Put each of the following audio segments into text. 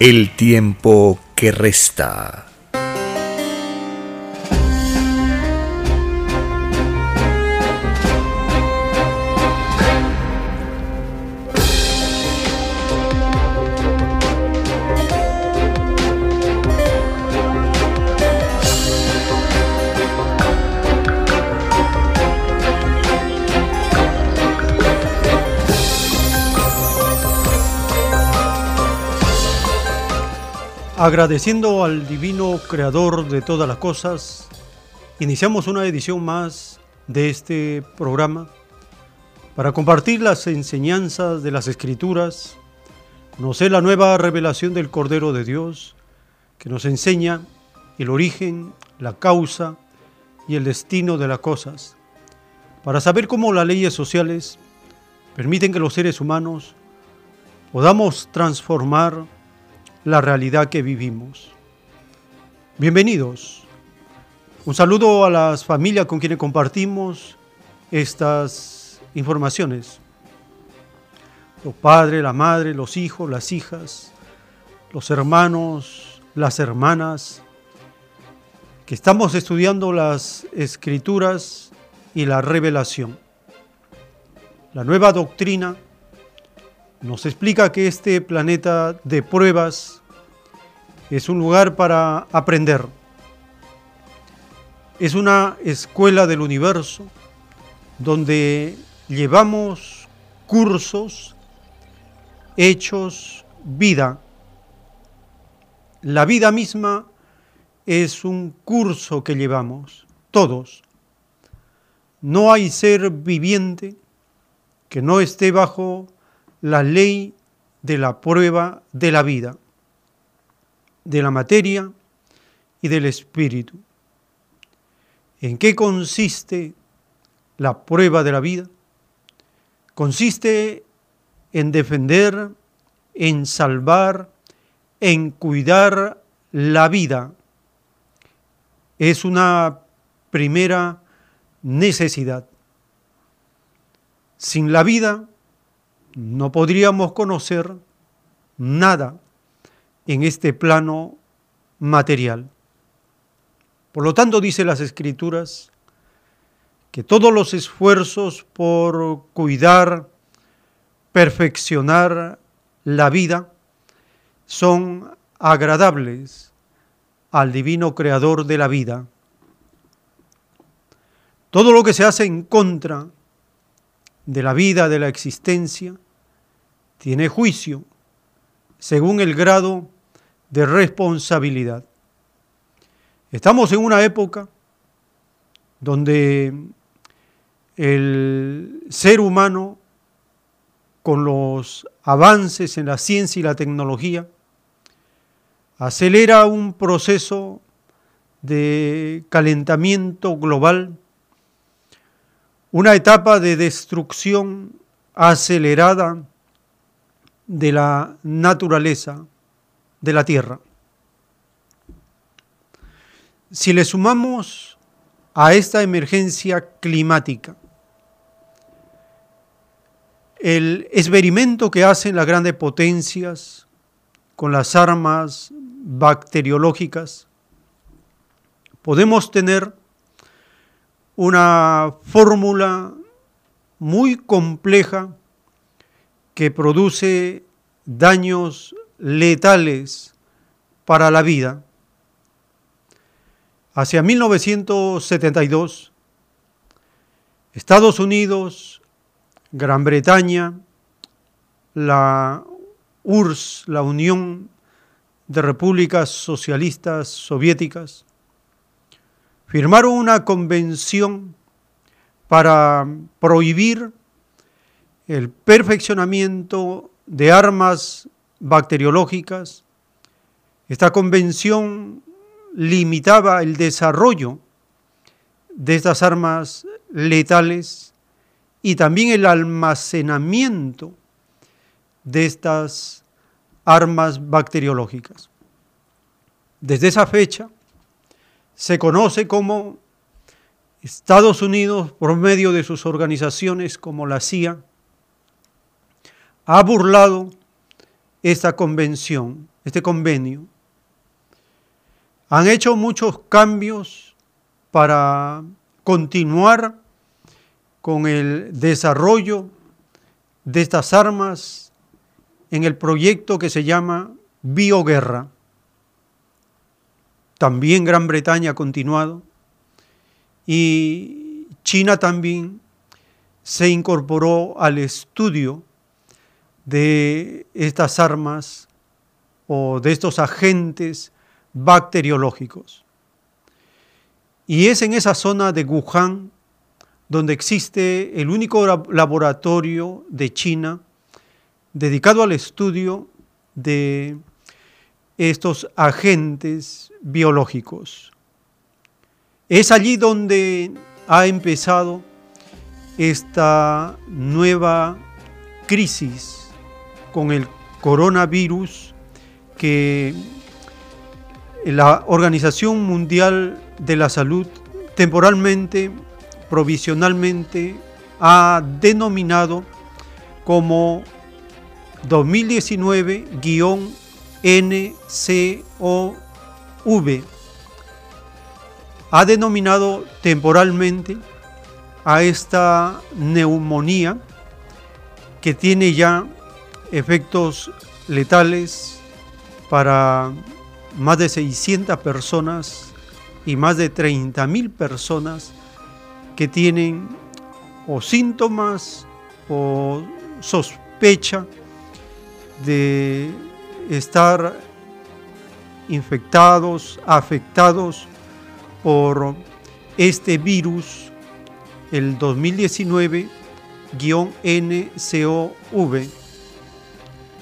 el tiempo que resta. Agradeciendo al divino creador de todas las cosas, iniciamos una edición más de este programa para compartir las enseñanzas de las escrituras, conocer la nueva revelación del Cordero de Dios, que nos enseña el origen, la causa y el destino de las cosas, para saber cómo las leyes sociales permiten que los seres humanos podamos transformar la realidad que vivimos. Bienvenidos. Un saludo a las familias con quienes compartimos estas informaciones. Los padres, la madre, los hijos, las hijas, los hermanos, las hermanas, que estamos estudiando las escrituras y la revelación. La nueva doctrina nos explica que este planeta de pruebas es un lugar para aprender. Es una escuela del universo donde llevamos cursos, hechos, vida. La vida misma es un curso que llevamos, todos. No hay ser viviente que no esté bajo la ley de la prueba de la vida, de la materia y del espíritu. ¿En qué consiste la prueba de la vida? Consiste en defender, en salvar, en cuidar la vida. Es una primera necesidad. Sin la vida no podríamos conocer nada en este plano material. Por lo tanto, dice las escrituras, que todos los esfuerzos por cuidar, perfeccionar la vida son agradables al divino creador de la vida. Todo lo que se hace en contra de la vida, de la existencia, tiene juicio según el grado de responsabilidad. Estamos en una época donde el ser humano, con los avances en la ciencia y la tecnología, acelera un proceso de calentamiento global, una etapa de destrucción acelerada de la naturaleza de la Tierra. Si le sumamos a esta emergencia climática el experimento que hacen las grandes potencias con las armas bacteriológicas, podemos tener una fórmula muy compleja que produce daños letales para la vida. Hacia 1972, Estados Unidos, Gran Bretaña, la URSS, la Unión de Repúblicas Socialistas Soviéticas, firmaron una convención para prohibir el perfeccionamiento de armas bacteriológicas. Esta convención limitaba el desarrollo de estas armas letales y también el almacenamiento de estas armas bacteriológicas. Desde esa fecha se conoce como Estados Unidos, por medio de sus organizaciones como la CIA, ha burlado esta convención, este convenio. Han hecho muchos cambios para continuar con el desarrollo de estas armas en el proyecto que se llama Bioguerra. También Gran Bretaña ha continuado y China también se incorporó al estudio de estas armas o de estos agentes bacteriológicos. Y es en esa zona de Wuhan donde existe el único laboratorio de China dedicado al estudio de estos agentes biológicos. Es allí donde ha empezado esta nueva crisis con el coronavirus que la Organización Mundial de la Salud temporalmente, provisionalmente, ha denominado como 2019-NCOV ha denominado temporalmente a esta neumonía que tiene ya efectos letales para más de 600 personas y más de 30 mil personas que tienen o síntomas o sospecha de estar infectados, afectados por este virus, el 2019-NCOV,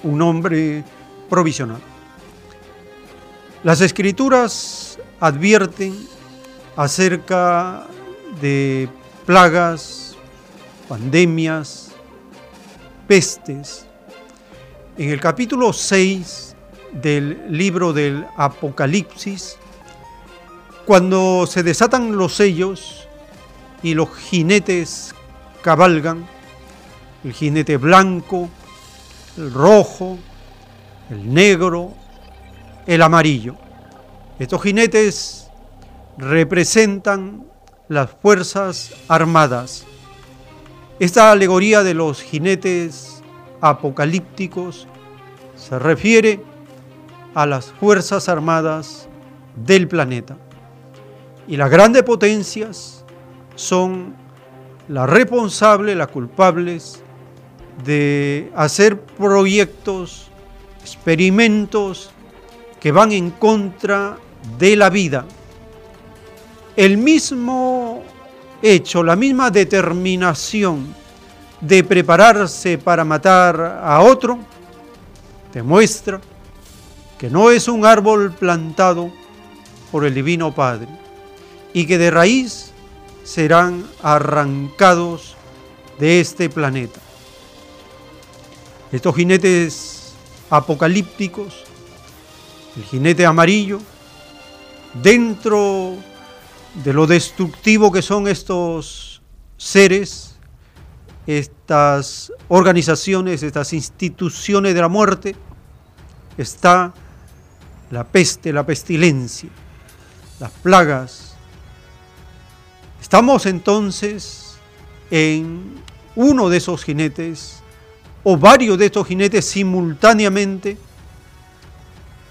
un nombre provisional. Las escrituras advierten acerca de plagas, pandemias, pestes. En el capítulo 6 del libro del Apocalipsis, cuando se desatan los sellos y los jinetes cabalgan, el jinete blanco, el rojo, el negro, el amarillo. Estos jinetes representan las fuerzas armadas. Esta alegoría de los jinetes apocalípticos se refiere a las fuerzas armadas del planeta. Y las grandes potencias son las responsables, las culpables de hacer proyectos, experimentos que van en contra de la vida. El mismo hecho, la misma determinación de prepararse para matar a otro, demuestra que no es un árbol plantado por el Divino Padre, y que de raíz serán arrancados de este planeta. Estos jinetes apocalípticos, el jinete amarillo, dentro de lo destructivo que son estos seres, estas organizaciones, estas instituciones de la muerte, está la peste, la pestilencia, las plagas, Estamos entonces en uno de esos jinetes o varios de estos jinetes simultáneamente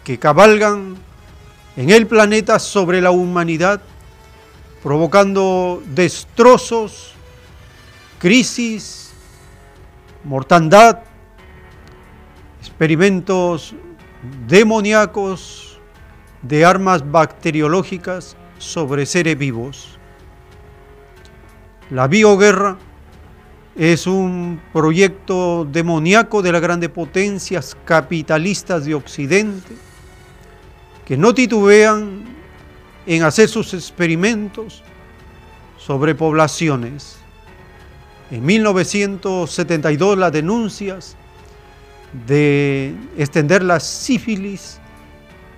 que cabalgan en el planeta sobre la humanidad, provocando destrozos, crisis, mortandad, experimentos demoníacos de armas bacteriológicas sobre seres vivos. La bioguerra es un proyecto demoníaco de las grandes potencias capitalistas de Occidente que no titubean en hacer sus experimentos sobre poblaciones. En 1972 las denuncias de extender la sífilis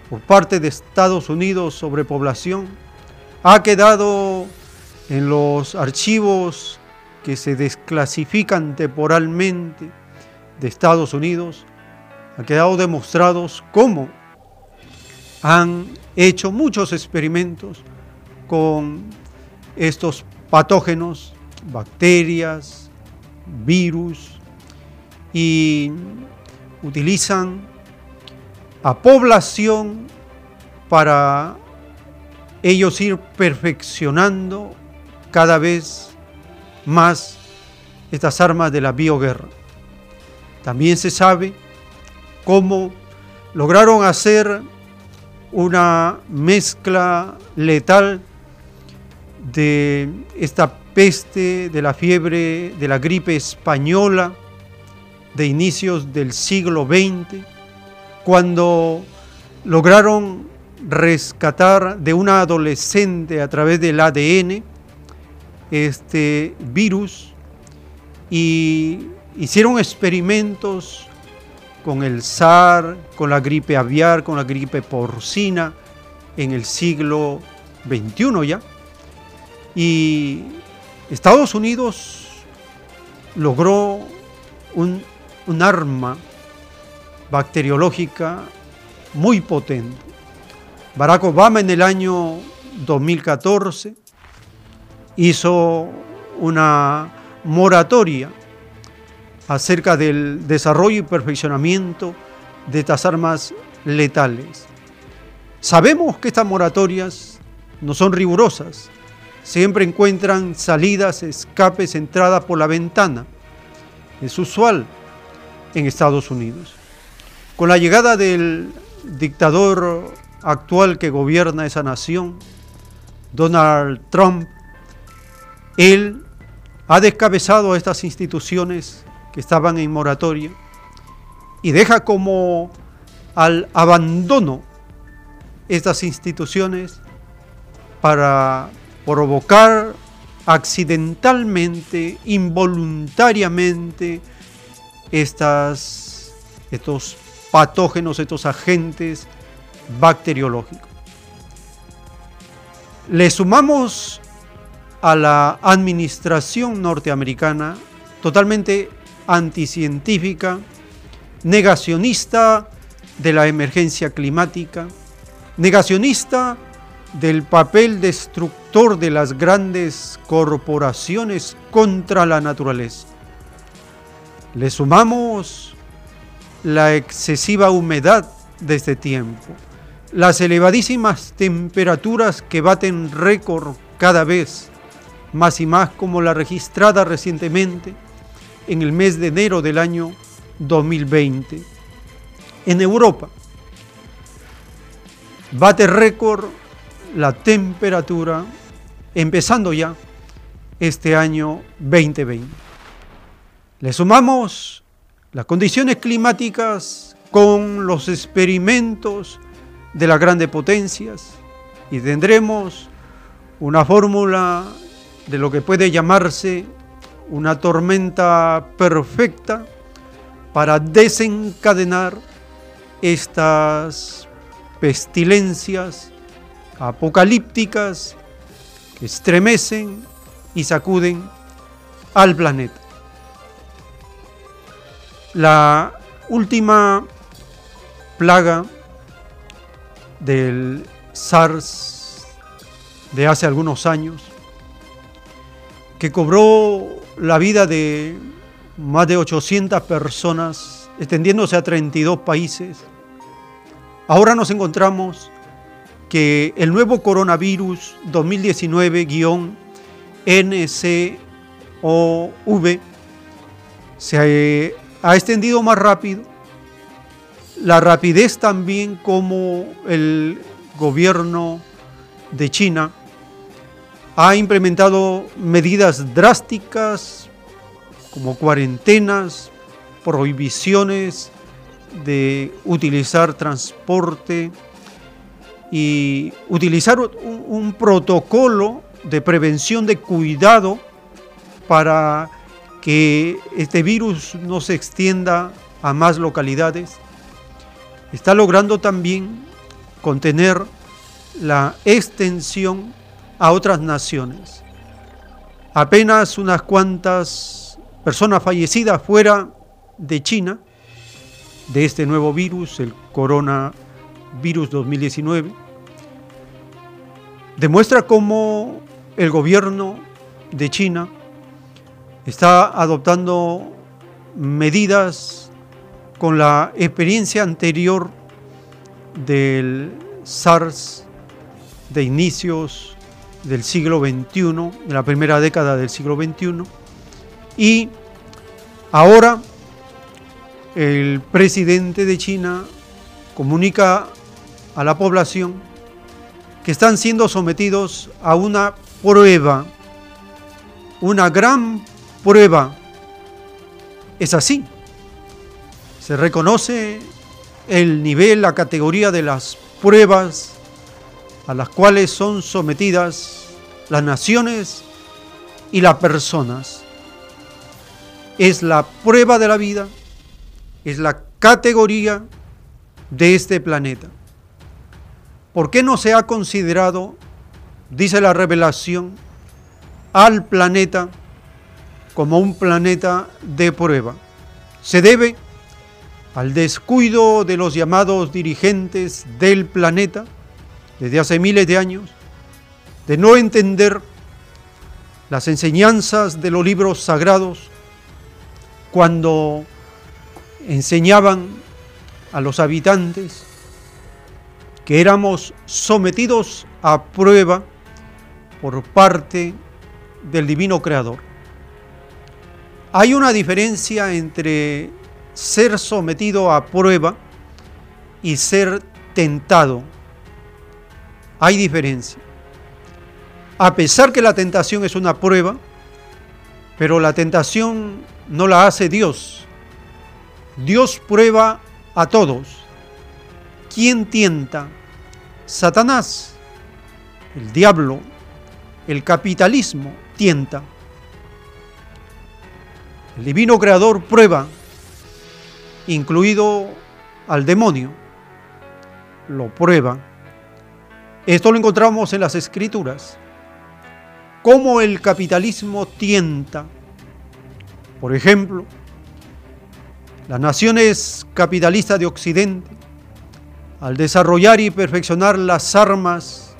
por parte de Estados Unidos sobre población ha quedado en los archivos que se desclasifican temporalmente de Estados Unidos, ha quedado demostrados cómo han hecho muchos experimentos con estos patógenos, bacterias, virus, y utilizan a población para ellos ir perfeccionando cada vez más estas armas de la bioguerra. También se sabe cómo lograron hacer una mezcla letal de esta peste, de la fiebre, de la gripe española de inicios del siglo XX, cuando lograron rescatar de una adolescente a través del ADN este virus y hicieron experimentos con el SAR, con la gripe aviar, con la gripe porcina en el siglo XXI ya. Y Estados Unidos logró un, un arma bacteriológica muy potente. Barack Obama en el año 2014 hizo una moratoria acerca del desarrollo y perfeccionamiento de estas armas letales. Sabemos que estas moratorias no son rigurosas, siempre encuentran salidas, escapes, entradas por la ventana. Es usual en Estados Unidos. Con la llegada del dictador actual que gobierna esa nación, Donald Trump, él ha descabezado a estas instituciones que estaban en moratoria y deja como al abandono estas instituciones para provocar accidentalmente, involuntariamente, estas, estos patógenos, estos agentes bacteriológicos. Le sumamos a la administración norteamericana totalmente anticientífica, negacionista de la emergencia climática, negacionista del papel destructor de las grandes corporaciones contra la naturaleza. Le sumamos la excesiva humedad de este tiempo, las elevadísimas temperaturas que baten récord cada vez más y más como la registrada recientemente en el mes de enero del año 2020. En Europa bate récord la temperatura empezando ya este año 2020. Le sumamos las condiciones climáticas con los experimentos de las grandes potencias y tendremos una fórmula de lo que puede llamarse una tormenta perfecta para desencadenar estas pestilencias apocalípticas que estremecen y sacuden al planeta. La última plaga del SARS de hace algunos años que cobró la vida de más de 800 personas, extendiéndose a 32 países. Ahora nos encontramos que el nuevo coronavirus 2019-NCOV se ha extendido más rápido. La rapidez también como el gobierno de China ha implementado medidas drásticas como cuarentenas, prohibiciones de utilizar transporte y utilizar un, protocolo de prevención de cuidado para que este virus no se extienda a más localidades. Está logrando también contener la extensión a otras naciones. Apenas unas cuantas personas fallecidas fuera de China de este nuevo virus, el coronavirus 2019, demuestra cómo el gobierno de China está adoptando medidas con la experiencia anterior del SARS de inicios del siglo XXI, de la primera década del siglo XXI, y ahora el presidente de China comunica a la población que están siendo sometidos a una prueba, una gran prueba. Es así. Se reconoce el nivel, la categoría de las pruebas a las cuales son sometidas las naciones y las personas. Es la prueba de la vida, es la categoría de este planeta. ¿Por qué no se ha considerado, dice la revelación, al planeta como un planeta de prueba? Se debe al descuido de los llamados dirigentes del planeta desde hace miles de años, de no entender las enseñanzas de los libros sagrados cuando enseñaban a los habitantes que éramos sometidos a prueba por parte del divino creador. Hay una diferencia entre ser sometido a prueba y ser tentado. Hay diferencia. A pesar que la tentación es una prueba, pero la tentación no la hace Dios. Dios prueba a todos. ¿Quién tienta? Satanás, el diablo, el capitalismo tienta. El divino creador prueba, incluido al demonio, lo prueba. Esto lo encontramos en las escrituras. Cómo el capitalismo tienta. Por ejemplo, las naciones capitalistas de Occidente al desarrollar y perfeccionar las armas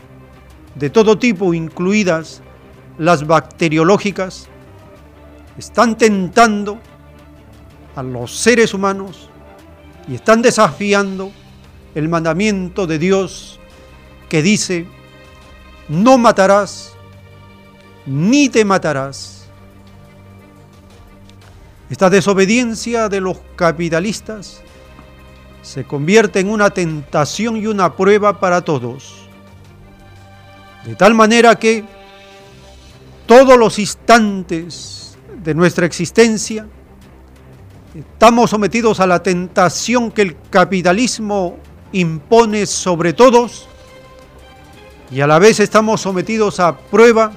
de todo tipo, incluidas las bacteriológicas, están tentando a los seres humanos y están desafiando el mandamiento de Dios que dice, no matarás ni te matarás. Esta desobediencia de los capitalistas se convierte en una tentación y una prueba para todos. De tal manera que todos los instantes de nuestra existencia estamos sometidos a la tentación que el capitalismo impone sobre todos y a la vez estamos sometidos a prueba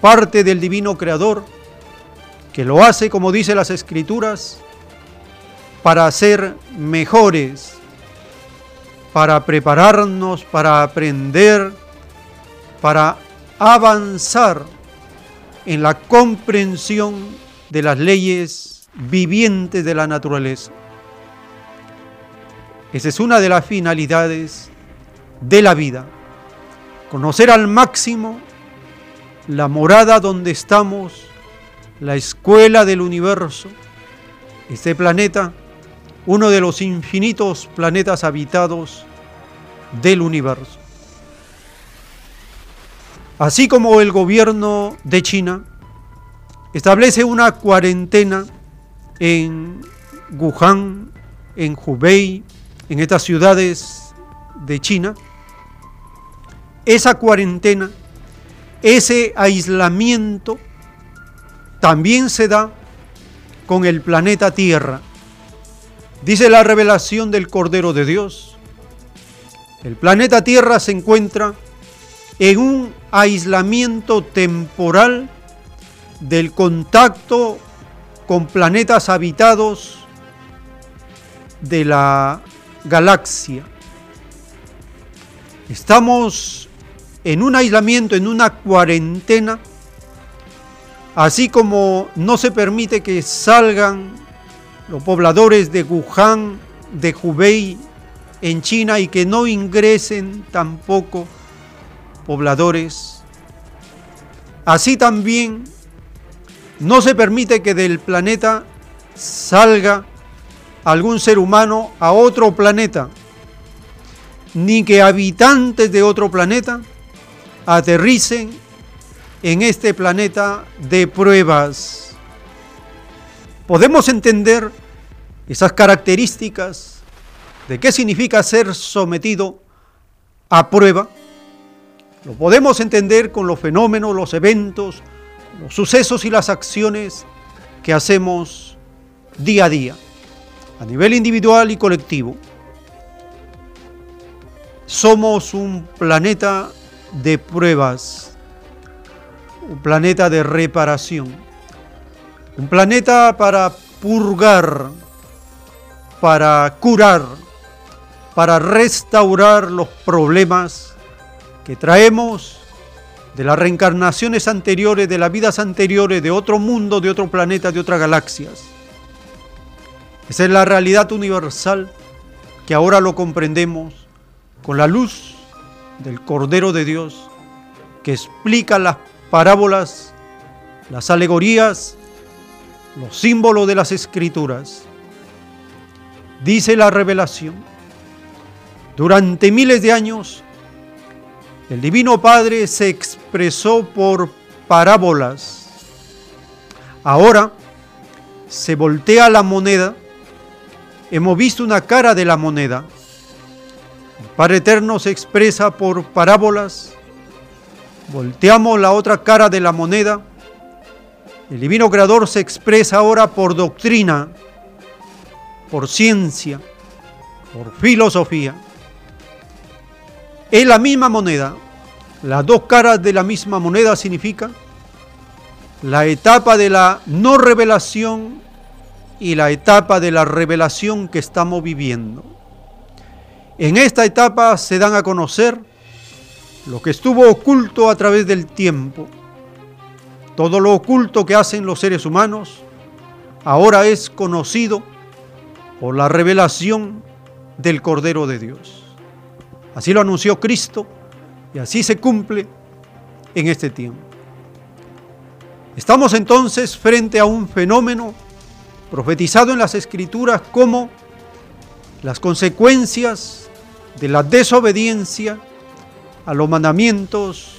parte del divino creador que lo hace, como dice las escrituras, para ser mejores, para prepararnos, para aprender, para avanzar en la comprensión de las leyes vivientes de la naturaleza. Esa es una de las finalidades de la vida, conocer al máximo la morada donde estamos, la escuela del universo, este planeta, uno de los infinitos planetas habitados del universo. Así como el gobierno de China establece una cuarentena en Wuhan, en Hubei, en estas ciudades de China, esa cuarentena, ese aislamiento, también se da con el planeta Tierra. Dice la revelación del Cordero de Dios. El planeta Tierra se encuentra en un aislamiento temporal del contacto con planetas habitados de la galaxia. Estamos en un aislamiento, en una cuarentena, así como no se permite que salgan los pobladores de Wuhan, de Hubei, en China y que no ingresen tampoco pobladores. Así también no se permite que del planeta salga algún ser humano a otro planeta, ni que habitantes de otro planeta aterricen en este planeta de pruebas. Podemos entender esas características de qué significa ser sometido a prueba. Lo podemos entender con los fenómenos, los eventos, los sucesos y las acciones que hacemos día a día, a nivel individual y colectivo. Somos un planeta de pruebas, un planeta de reparación, un planeta para purgar, para curar, para restaurar los problemas que traemos de las reencarnaciones anteriores, de las vidas anteriores, de otro mundo, de otro planeta, de otras galaxias. Esa es la realidad universal que ahora lo comprendemos con la luz del Cordero de Dios que explica las parábolas, las alegorías, los símbolos de las escrituras. Dice la revelación, durante miles de años el Divino Padre se expresó por parábolas. Ahora se voltea la moneda. Hemos visto una cara de la moneda. Padre Eterno se expresa por parábolas. Volteamos la otra cara de la moneda. El Divino Creador se expresa ahora por doctrina, por ciencia, por filosofía. Es la misma moneda. Las dos caras de la misma moneda significa la etapa de la no revelación y la etapa de la revelación que estamos viviendo. En esta etapa se dan a conocer lo que estuvo oculto a través del tiempo. Todo lo oculto que hacen los seres humanos ahora es conocido por la revelación del Cordero de Dios. Así lo anunció Cristo y así se cumple en este tiempo. Estamos entonces frente a un fenómeno profetizado en las escrituras como las consecuencias de la desobediencia a los mandamientos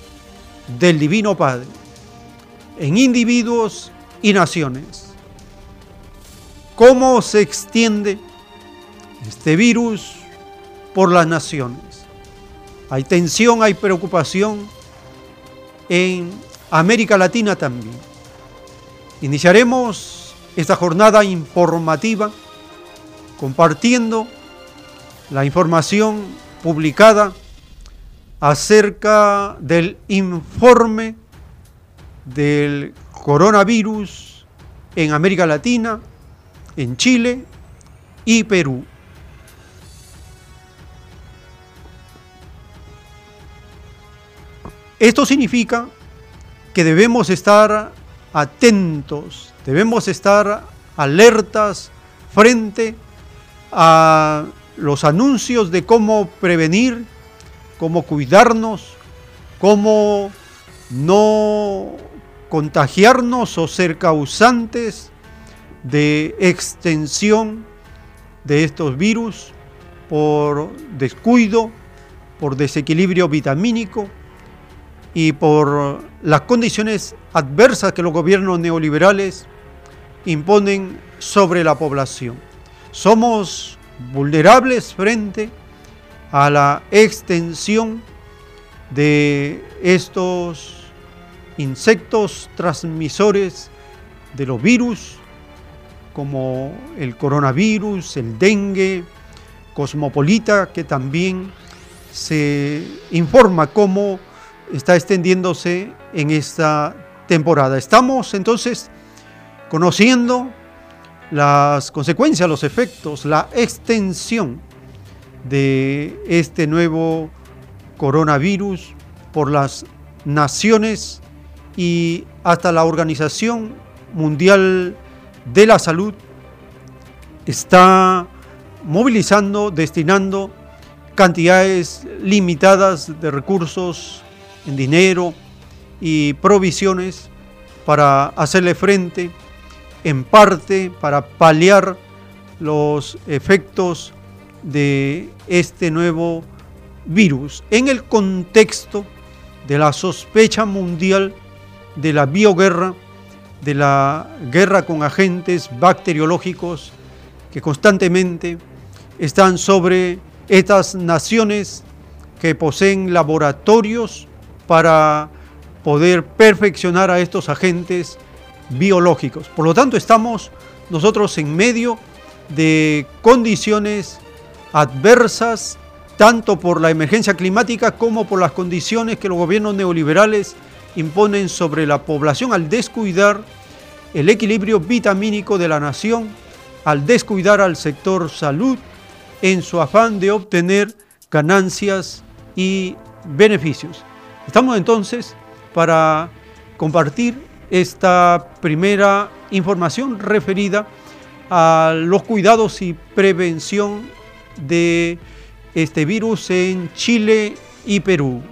del Divino Padre en individuos y naciones. ¿Cómo se extiende este virus por las naciones? Hay tensión, hay preocupación en América Latina también. Iniciaremos esta jornada informativa compartiendo la información publicada acerca del informe del coronavirus en América Latina, en Chile y Perú. Esto significa que debemos estar atentos, debemos estar alertas frente a los anuncios de cómo prevenir, cómo cuidarnos, cómo no contagiarnos o ser causantes de extensión de estos virus por descuido, por desequilibrio vitamínico y por las condiciones adversas que los gobiernos neoliberales imponen sobre la población. Somos vulnerables frente a la extensión de estos insectos transmisores de los virus como el coronavirus, el dengue, cosmopolita, que también se informa cómo está extendiéndose en esta temporada. Estamos entonces conociendo las consecuencias, los efectos, la extensión de este nuevo coronavirus por las naciones y hasta la Organización Mundial de la Salud está movilizando, destinando cantidades limitadas de recursos en dinero y provisiones para hacerle frente, en parte para paliar los efectos de este nuevo virus en el contexto de la sospecha mundial de la bioguerra, de la guerra con agentes bacteriológicos que constantemente están sobre estas naciones que poseen laboratorios para poder perfeccionar a estos agentes biológicos. Por lo tanto, estamos nosotros en medio de condiciones adversas tanto por la emergencia climática como por las condiciones que los gobiernos neoliberales imponen sobre la población al descuidar el equilibrio vitamínico de la nación, al descuidar al sector salud en su afán de obtener ganancias y beneficios. Estamos entonces para compartir esta primera información referida a los cuidados y prevención de este virus en Chile y Perú.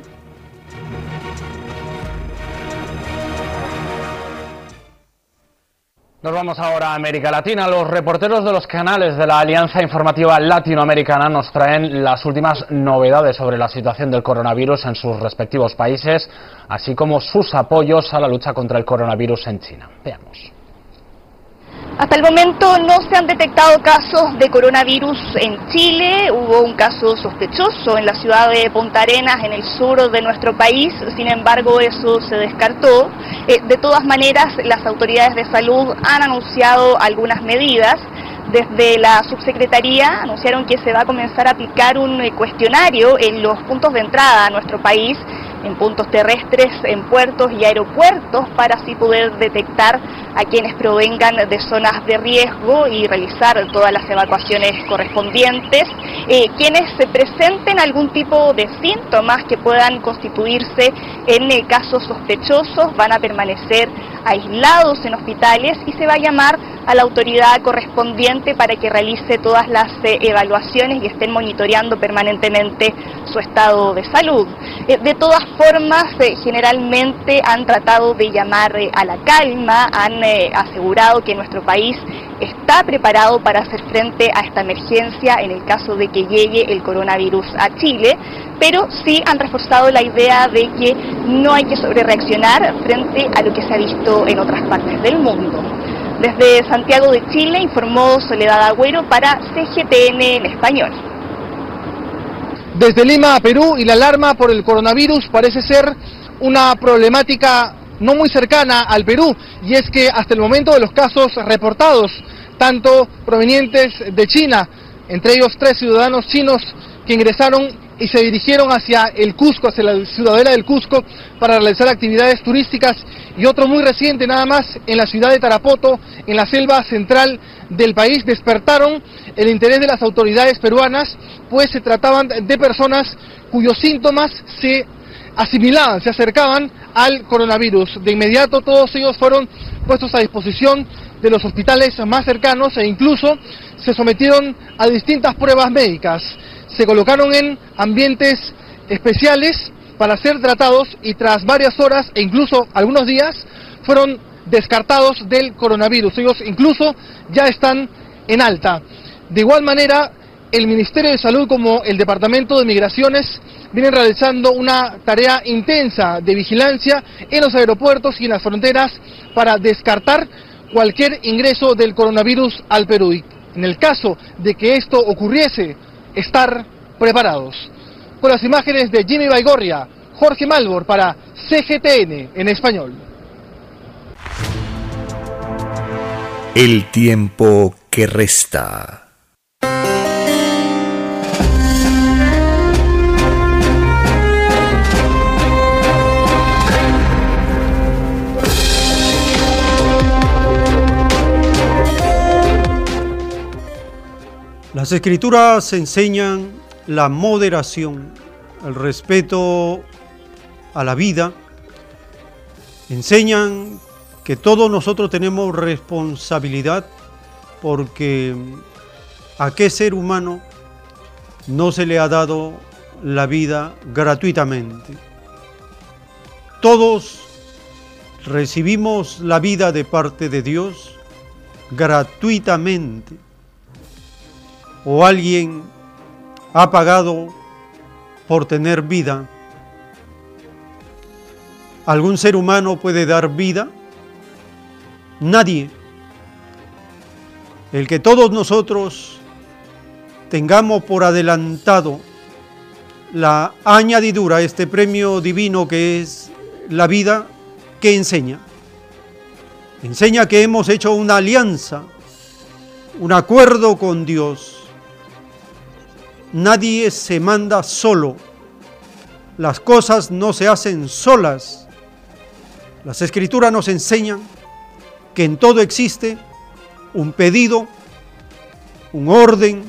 Nos vamos ahora a América Latina. Los reporteros de los canales de la Alianza Informativa Latinoamericana nos traen las últimas novedades sobre la situación del coronavirus en sus respectivos países, así como sus apoyos a la lucha contra el coronavirus en China. Veamos. Hasta el momento no se han detectado casos de coronavirus en Chile. Hubo un caso sospechoso en la ciudad de Punta Arenas, en el sur de nuestro país. Sin embargo, eso se descartó. Eh, de todas maneras, las autoridades de salud han anunciado algunas medidas. Desde la subsecretaría anunciaron que se va a comenzar a aplicar un eh, cuestionario en los puntos de entrada a nuestro país en puntos terrestres, en puertos y aeropuertos para así poder detectar a quienes provengan de zonas de riesgo y realizar todas las evacuaciones correspondientes. Eh, quienes se presenten algún tipo de síntomas que puedan constituirse en eh, casos sospechosos van a permanecer aislados en hospitales y se va a llamar a la autoridad correspondiente para que realice todas las eh, evaluaciones y estén monitoreando permanentemente su estado de salud. de todas formas, generalmente han tratado de llamar a la calma, han eh, asegurado que nuestro país está preparado para hacer frente a esta emergencia en el caso de que llegue el coronavirus a Chile, pero sí han reforzado la idea de que no hay que sobrereaccionar frente a lo que se ha visto en otras partes del mundo. Desde Santiago de Chile informó Soledad Agüero para CGTN en español. Desde Lima a Perú y la alarma por el coronavirus parece ser una problemática no muy cercana al Perú, y es que hasta el momento de los casos reportados, tanto provenientes de China, entre ellos tres ciudadanos chinos que ingresaron y se dirigieron hacia el Cusco, hacia la ciudadela del Cusco, para realizar actividades turísticas, y otro muy reciente nada más en la ciudad de Tarapoto, en la selva central del país, despertaron el interés de las autoridades peruanas, pues se trataban de personas cuyos síntomas se asimilaban, se acercaban al coronavirus. De inmediato todos ellos fueron puestos a disposición de los hospitales más cercanos e incluso se sometieron a distintas pruebas médicas. Se colocaron en ambientes especiales para ser tratados y tras varias horas e incluso algunos días fueron descartados del coronavirus. Ellos incluso ya están en alta. De igual manera, el Ministerio de Salud como el Departamento de Migraciones vienen realizando una tarea intensa de vigilancia en los aeropuertos y en las fronteras para descartar cualquier ingreso del coronavirus al Perú. Y en el caso de que esto ocurriese, estar preparados. Con las imágenes de Jimmy Baigorria, Jorge Malbor para CGTN en español. El tiempo que resta. Las escrituras enseñan la moderación, el respeto a la vida, enseñan que todos nosotros tenemos responsabilidad porque a qué ser humano no se le ha dado la vida gratuitamente. Todos recibimos la vida de parte de Dios gratuitamente. O alguien ha pagado por tener vida. ¿Algún ser humano puede dar vida? Nadie. El que todos nosotros tengamos por adelantado la añadidura este premio divino que es la vida, que enseña? Enseña que hemos hecho una alianza, un acuerdo con Dios. Nadie se manda solo. Las cosas no se hacen solas. Las escrituras nos enseñan que en todo existe un pedido, un orden,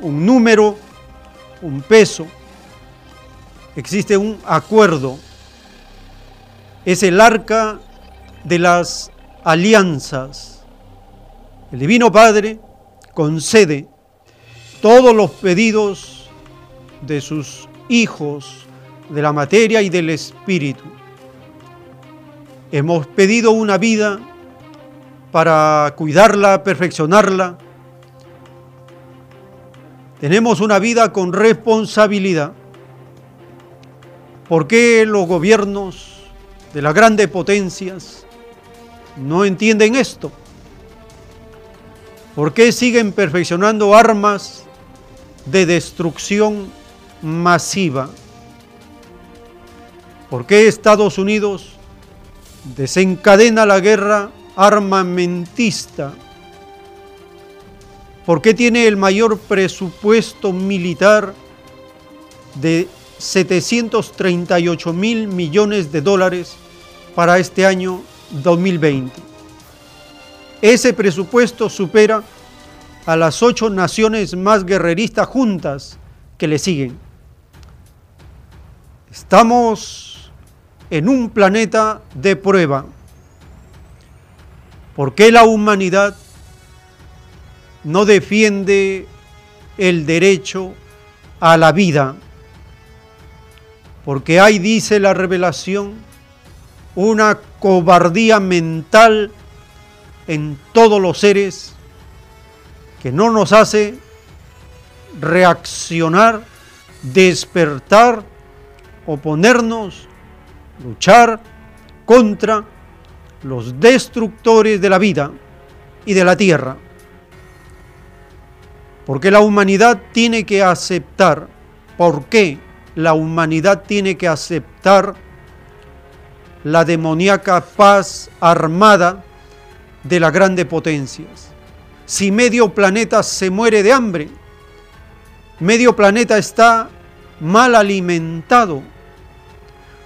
un número, un peso. Existe un acuerdo. Es el arca de las alianzas. El Divino Padre concede todos los pedidos de sus hijos, de la materia y del espíritu. Hemos pedido una vida para cuidarla, perfeccionarla. Tenemos una vida con responsabilidad. ¿Por qué los gobiernos de las grandes potencias no entienden esto? ¿Por qué siguen perfeccionando armas de destrucción masiva? ¿Por qué Estados Unidos desencadena la guerra armamentista? ¿Por qué tiene el mayor presupuesto militar de 738 mil millones de dólares para este año 2020? Ese presupuesto supera a las ocho naciones más guerreristas juntas que le siguen. Estamos en un planeta de prueba ¿Por qué la humanidad no defiende el derecho a la vida? Porque hay, dice la revelación, una cobardía mental en todos los seres que no nos hace reaccionar, despertar, oponernos, luchar contra los destructores de la vida y de la tierra. Porque la humanidad tiene que aceptar, ¿por qué la humanidad tiene que aceptar la demoníaca paz armada de las grandes potencias? Si medio planeta se muere de hambre, medio planeta está mal alimentado,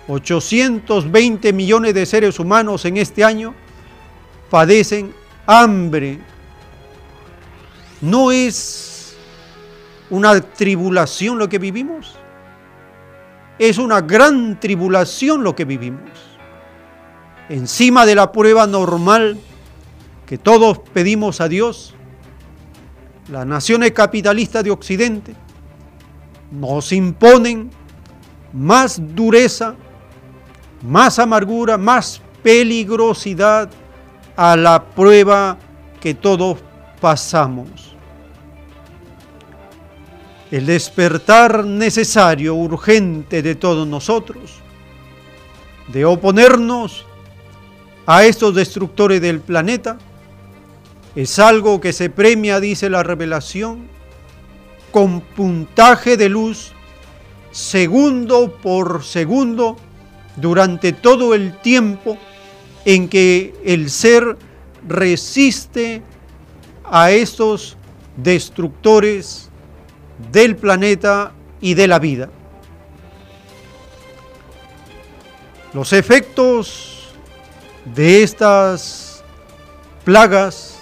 820 millones de seres humanos en este año padecen hambre. ¿No es una tribulación lo que vivimos? Es una gran tribulación lo que vivimos. Encima de la prueba normal que todos pedimos a Dios, las naciones capitalistas de Occidente nos imponen más dureza, más amargura, más peligrosidad a la prueba que todos pasamos. El despertar necesario, urgente de todos nosotros, de oponernos a estos destructores del planeta, es algo que se premia, dice la revelación, con puntaje de luz segundo por segundo durante todo el tiempo en que el ser resiste a estos destructores del planeta y de la vida. Los efectos de estas plagas,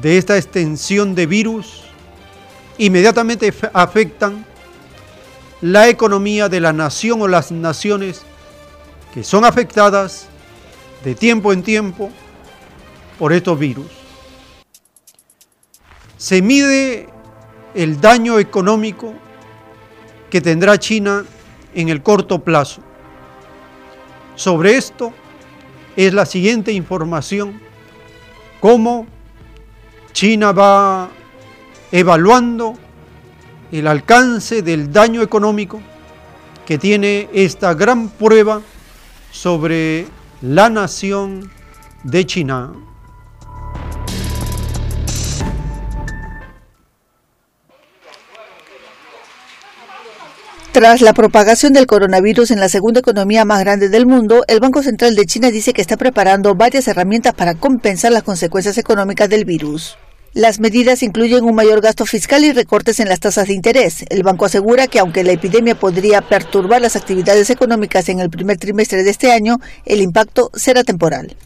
de esta extensión de virus, inmediatamente afectan la economía de la nación o las naciones que son afectadas de tiempo en tiempo por estos virus. Se mide el daño económico que tendrá China en el corto plazo. Sobre esto es la siguiente información, cómo China va evaluando el alcance del daño económico que tiene esta gran prueba sobre la nación de China. Tras la propagación del coronavirus en la segunda economía más grande del mundo, el Banco Central de China dice que está preparando varias herramientas para compensar las consecuencias económicas del virus. Las medidas incluyen un mayor gasto fiscal y recortes en las tasas de interés. El banco asegura que aunque la epidemia podría perturbar las actividades económicas en el primer trimestre de este año, el impacto será temporal.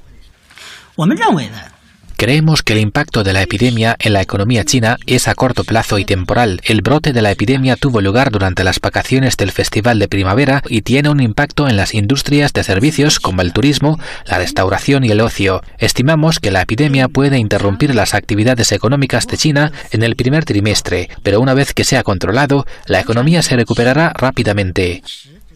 Creemos que el impacto de la epidemia en la economía china es a corto plazo y temporal. El brote de la epidemia tuvo lugar durante las vacaciones del Festival de Primavera y tiene un impacto en las industrias de servicios como el turismo, la restauración y el ocio. Estimamos que la epidemia puede interrumpir las actividades económicas de China en el primer trimestre, pero una vez que sea controlado, la economía se recuperará rápidamente.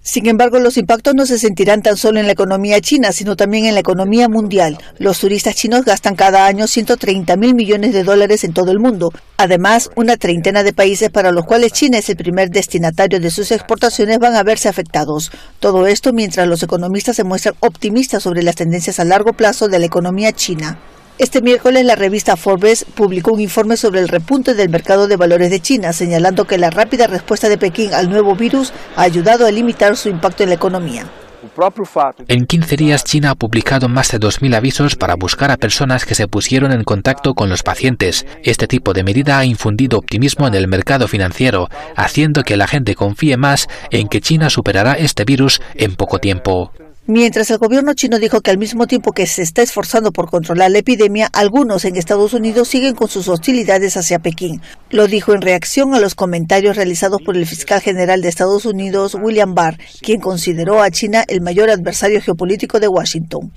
Sin embargo, los impactos no se sentirán tan solo en la economía china, sino también en la economía mundial. Los turistas chinos gastan cada año 130 mil millones de dólares en todo el mundo. Además, una treintena de países para los cuales China es el primer destinatario de sus exportaciones van a verse afectados. Todo esto mientras los economistas se muestran optimistas sobre las tendencias a largo plazo de la economía china. Este miércoles la revista Forbes publicó un informe sobre el repunte del mercado de valores de China, señalando que la rápida respuesta de Pekín al nuevo virus ha ayudado a limitar su impacto en la economía. En 15 días, China ha publicado más de 2.000 avisos para buscar a personas que se pusieron en contacto con los pacientes. Este tipo de medida ha infundido optimismo en el mercado financiero, haciendo que la gente confíe más en que China superará este virus en poco tiempo. Mientras el gobierno chino dijo que al mismo tiempo que se está esforzando por controlar la epidemia, algunos en Estados Unidos siguen con sus hostilidades hacia Pekín. Lo dijo en reacción a los comentarios realizados por el fiscal general de Estados Unidos, William Barr, quien consideró a China el mayor adversario geopolítico de Washington.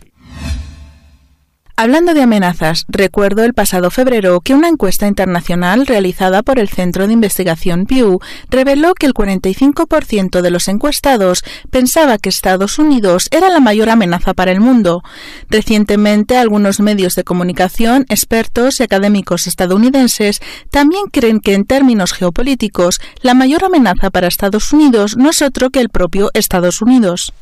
Hablando de amenazas, recuerdo el pasado febrero que una encuesta internacional realizada por el Centro de Investigación Pew reveló que el 45% de los encuestados pensaba que Estados Unidos era la mayor amenaza para el mundo. Recientemente, algunos medios de comunicación, expertos y académicos estadounidenses también creen que en términos geopolíticos la mayor amenaza para Estados Unidos no es otro que el propio Estados Unidos.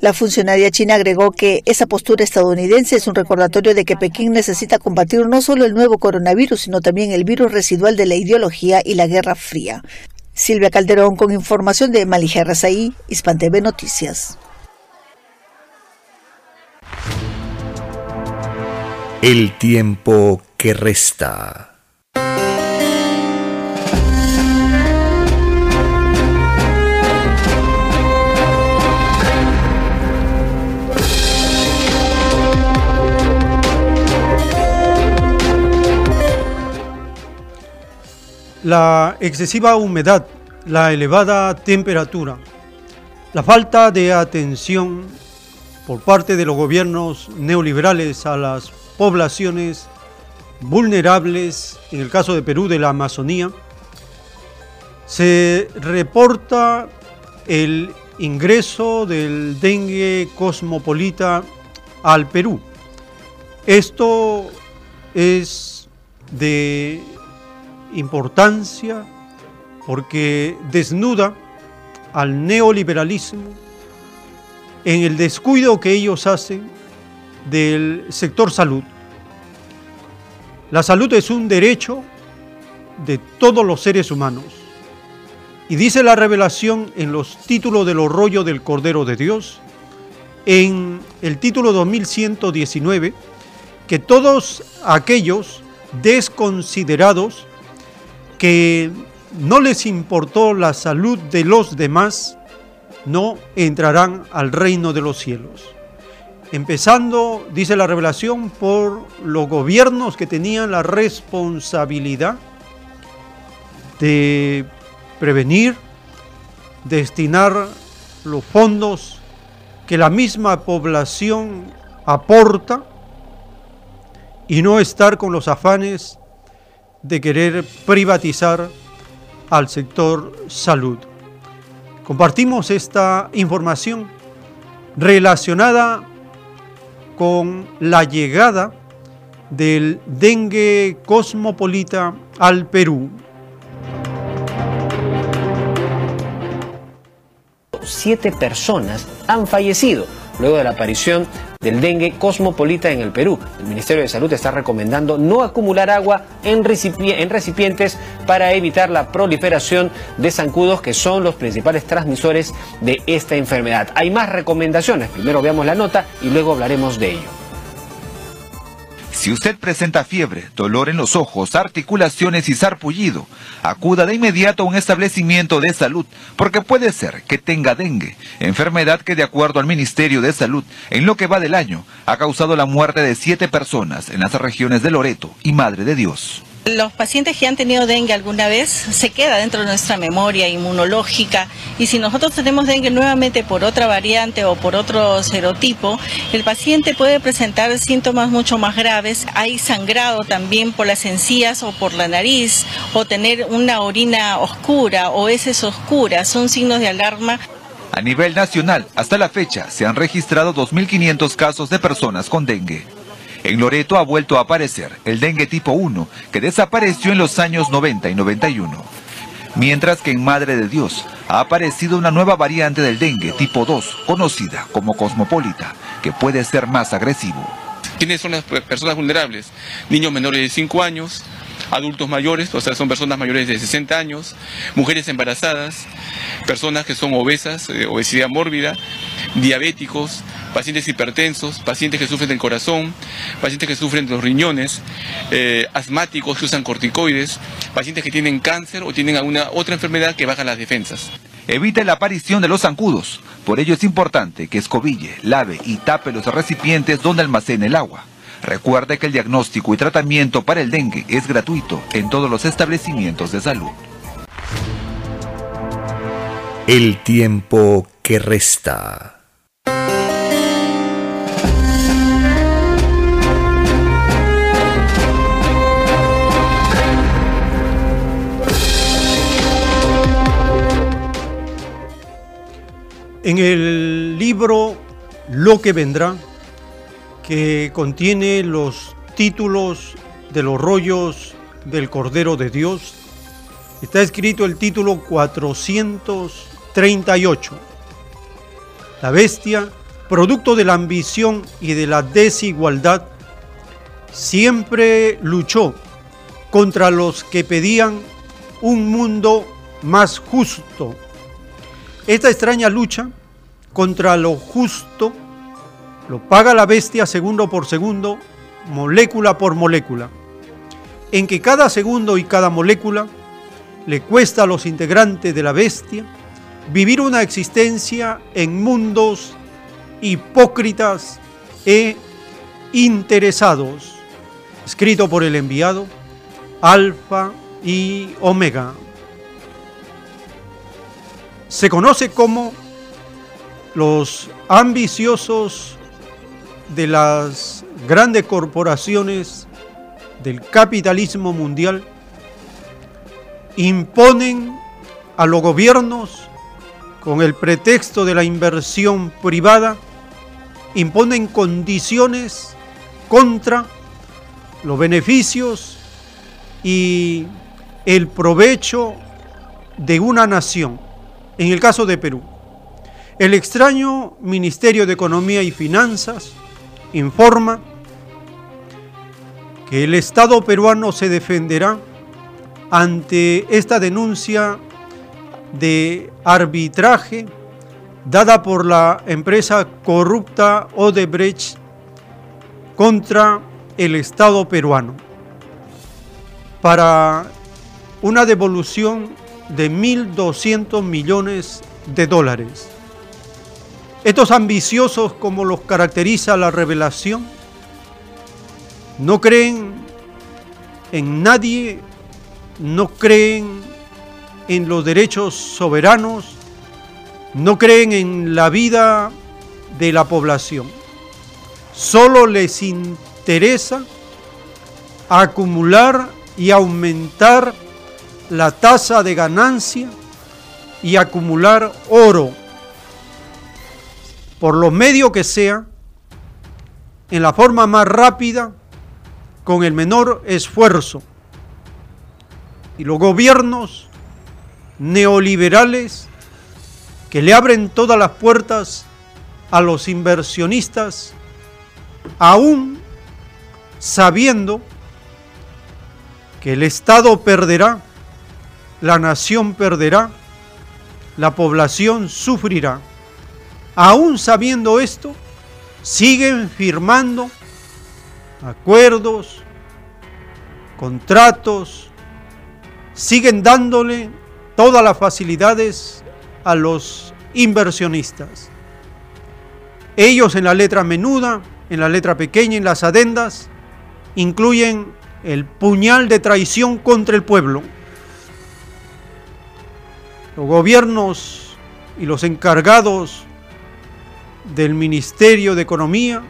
La funcionaria china agregó que esa postura estadounidense es un recordatorio de que Pekín necesita combatir no solo el nuevo coronavirus, sino también el virus residual de la ideología y la Guerra Fría. Silvia Calderón con información de Malija Razaí, Hispan TV Noticias. El tiempo que resta. La excesiva humedad, la elevada temperatura, la falta de atención por parte de los gobiernos neoliberales a las poblaciones vulnerables, en el caso de Perú de la Amazonía, se reporta el ingreso del dengue cosmopolita al Perú. Esto es de importancia porque desnuda al neoliberalismo en el descuido que ellos hacen del sector salud. La salud es un derecho de todos los seres humanos. Y dice la revelación en los títulos de los del Cordero de Dios, en el título 2119, que todos aquellos desconsiderados que no les importó la salud de los demás, no entrarán al reino de los cielos. Empezando, dice la revelación, por los gobiernos que tenían la responsabilidad de prevenir, destinar los fondos que la misma población aporta y no estar con los afanes de querer privatizar al sector salud. Compartimos esta información relacionada con la llegada del dengue cosmopolita al Perú. Siete personas han fallecido luego de la aparición del dengue cosmopolita en el Perú. El Ministerio de Salud está recomendando no acumular agua en, recipientes para evitar la proliferación de zancudos que son los principales transmisores de esta enfermedad. Hay más recomendaciones, primero veamos la nota y luego hablaremos de ello. Si usted presenta fiebre, dolor en los ojos, articulaciones y sarpullido, acuda de inmediato a un establecimiento de salud porque puede ser que tenga dengue, enfermedad que de acuerdo al Ministerio de Salud, en lo que va del año, ha causado la muerte de siete personas en las regiones de Loreto y Madre de Dios. Los pacientes que han tenido dengue alguna vez se queda dentro de nuestra memoria inmunológica y si nosotros tenemos dengue nuevamente por otra variante o por otro serotipo, el paciente puede presentar síntomas mucho más graves. Hay sangrado también por las encías o por la nariz o tener una orina oscura o heces oscuras. Son signos de alarma. A nivel nacional, hasta la fecha, se han registrado 2.500 casos de personas con dengue. En Loreto ha vuelto a aparecer el dengue tipo 1, que desapareció en los años 90 y 91. Mientras que en Madre de Dios ha aparecido una nueva variante del dengue tipo 2, conocida como cosmopolita, que puede ser más agresivo. ¿Quiénes son las personas vulnerables? Niños menores de 5 años, adultos mayores, o sea, son personas mayores de 60 años, mujeres embarazadas, personas que son obesas, eh, obesidad mórbida, diabéticos, pacientes hipertensos, pacientes que sufren del corazón, pacientes que sufren de los riñones, eh, asmáticos que usan corticoides, pacientes que tienen cáncer o tienen alguna otra enfermedad que baja las defensas. Evita la aparición de los zancudos. Por ello es importante que escobille, lave y tape los recipientes donde almacene el agua. Recuerde que el diagnóstico y tratamiento para el dengue es gratuito en todos los establecimientos de salud. El tiempo que resta. En el libro Lo que vendrá, que contiene los títulos de los rollos del Cordero de Dios, está escrito el título 438. La bestia, producto de la ambición y de la desigualdad, siempre luchó contra los que pedían un mundo más justo esta extraña lucha contra lo justo lo paga la bestia segundo por segundo, molécula por molécula, en que cada segundo y cada molécula le cuesta a los integrantes de la bestia vivir una existencia en mundos hipócritas e interesados, escrito por el enviado Alfa y Omega. Se conoce como los ambiciosos de las grandes corporaciones del capitalismo mundial imponen a los gobiernos con el pretexto de la inversión privada, imponen condiciones contra los beneficios y el provecho de una nación, en el caso de Perú. El extraño Ministerio de Economía y Finanzas informa que el Estado peruano se defenderá ante esta denuncia de arbitraje dada por la empresa corrupta Odebrecht contra el Estado peruano para una devolución de 1.200 millones de dólares. Estos ambiciosos, como los caracteriza la revelación, no creen en nadie, no creen en los derechos soberanos, no creen en la vida de la población. Solo les interesa acumular y aumentar la tasa de ganancia y acumular oro por lo medio que sea, en la forma más rápida, con el menor esfuerzo. Y los gobiernos neoliberales que le abren todas las puertas a los inversionistas, aún sabiendo que el Estado perderá, la nación perderá, la población sufrirá. Aún sabiendo esto, siguen firmando acuerdos, contratos, siguen dándole todas las facilidades a los inversionistas. Ellos en la letra menuda, en la letra pequeña, en las adendas, incluyen el puñal de traición contra el pueblo. Los gobiernos y los encargados del Ministerio de Economía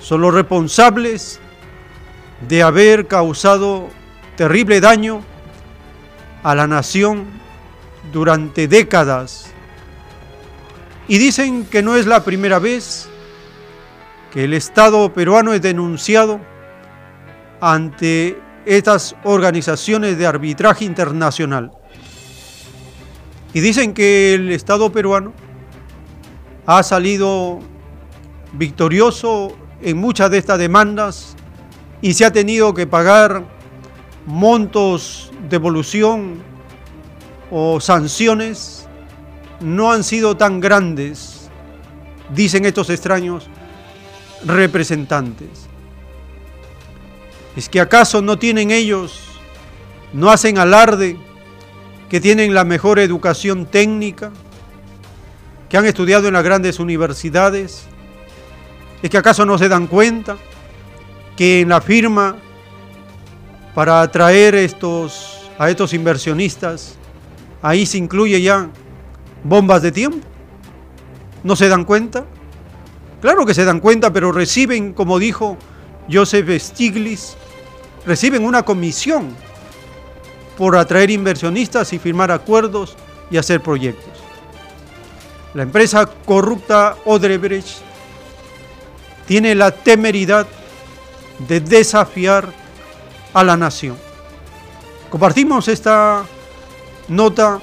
son los responsables de haber causado terrible daño a la nación durante décadas. Y dicen que no es la primera vez que el Estado peruano es denunciado ante estas organizaciones de arbitraje internacional. Y dicen que el Estado peruano ha salido victorioso en muchas de estas demandas y se ha tenido que pagar montos de evolución o sanciones no han sido tan grandes, dicen estos extraños representantes. ¿Es que acaso no tienen ellos, no hacen alarde que tienen la mejor educación técnica, que han estudiado en las grandes universidades? ¿Es que acaso no se dan cuenta que en la firma para atraer estos, a estos inversionistas, ahí se incluye ya bombas de tiempo? ¿No se dan cuenta? Claro que se dan cuenta, pero reciben, como dijo Joseph Stiglitz, reciben una comisión por atraer inversionistas y firmar acuerdos y hacer proyectos. La empresa corrupta Odebrecht tiene la temeridad de desafiar a la nación. Compartimos esta nota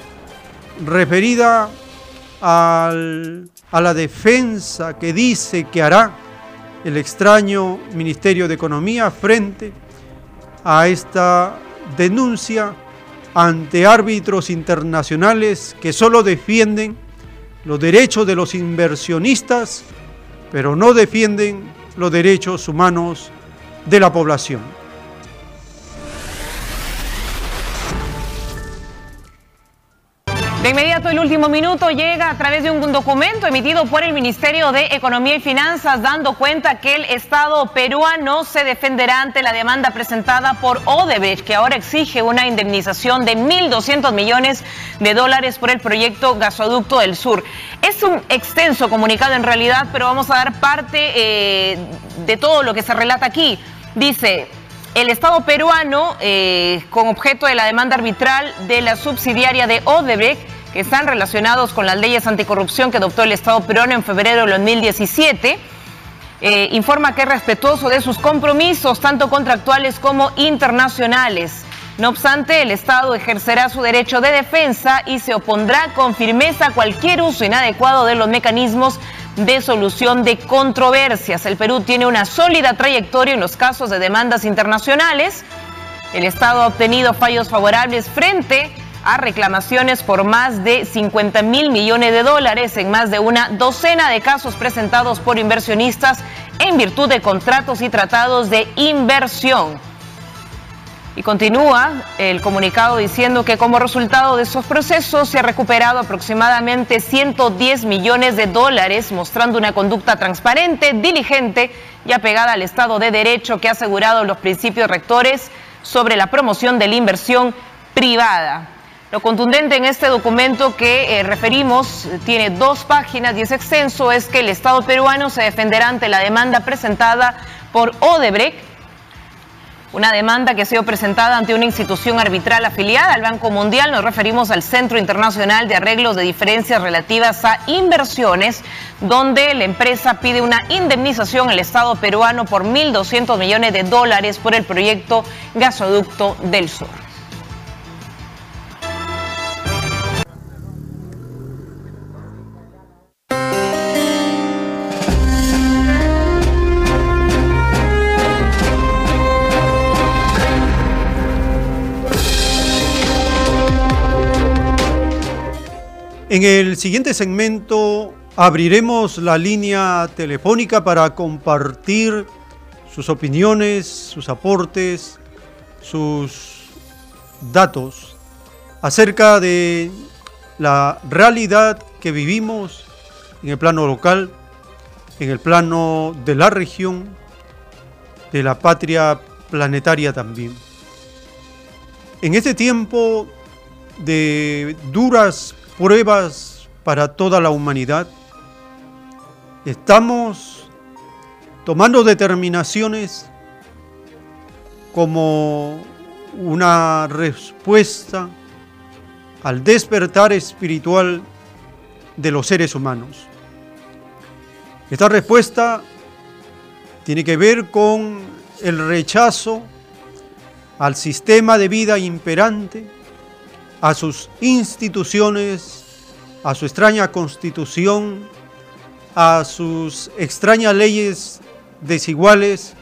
referida a la defensa que dice que hará el extraño Ministerio de Economía frente a esta denuncia ante árbitros internacionales que solo defienden los derechos de los inversionistas, pero no defienden los derechos humanos de la población. De inmediato el último minuto llega a través de un documento emitido por el Ministerio de Economía y Finanzas dando cuenta que el Estado peruano se defenderá ante la demanda presentada por Odebrecht que ahora exige una indemnización de 1.200 millones de dólares por el proyecto Gasoducto del Sur. Es un extenso comunicado en realidad, pero vamos a dar parte eh, de todo lo que se relata aquí. Dice, el Estado peruano, eh, con objeto de la demanda arbitral de la subsidiaria de Odebrecht, que están relacionados con las leyes anticorrupción que adoptó el Estado peruano en febrero de 2017. Eh, informa que es respetuoso de sus compromisos, tanto contractuales como internacionales. No obstante, el Estado ejercerá su derecho de defensa y se opondrá con firmeza a cualquier uso inadecuado de los mecanismos de solución de controversias. El Perú tiene una sólida trayectoria en los casos de demandas internacionales. El Estado ha obtenido fallos favorables frente a reclamaciones por más de 50 mil millones de dólares en más de una docena de casos presentados por inversionistas en virtud de contratos y tratados de inversión. Y continúa el comunicado diciendo que como resultado de esos procesos se ha recuperado aproximadamente 110 millones de dólares, mostrando una conducta transparente, diligente y apegada al Estado de Derecho que ha asegurado los principios rectores sobre la promoción de la inversión privada. Lo contundente en este documento que eh, referimos tiene dos páginas y es extenso, es que el Estado peruano se defenderá ante la demanda presentada por Odebrecht una demanda que ha sido presentada ante una institución arbitral afiliada al Banco Mundial. Nos referimos al Centro Internacional de Arreglos de Diferencias Relativas a Inversiones, donde la empresa pide una indemnización al Estado peruano por 1.200 millones de dólares por el proyecto Gasoducto del Sur. En el siguiente segmento abriremos la línea telefónica para compartir sus opiniones, sus aportes, sus datos acerca de la realidad que vivimos en el plano local, en el plano de la región, de la patria planetaria también. En este tiempo de duras pruebas para toda la humanidad. Estamos tomando determinaciones como una respuesta al despertar espiritual de los seres humanos. Esta respuesta tiene que ver con el rechazo al sistema de vida imperante, a sus instituciones, a su extraña constitución, a sus extrañas leyes desiguales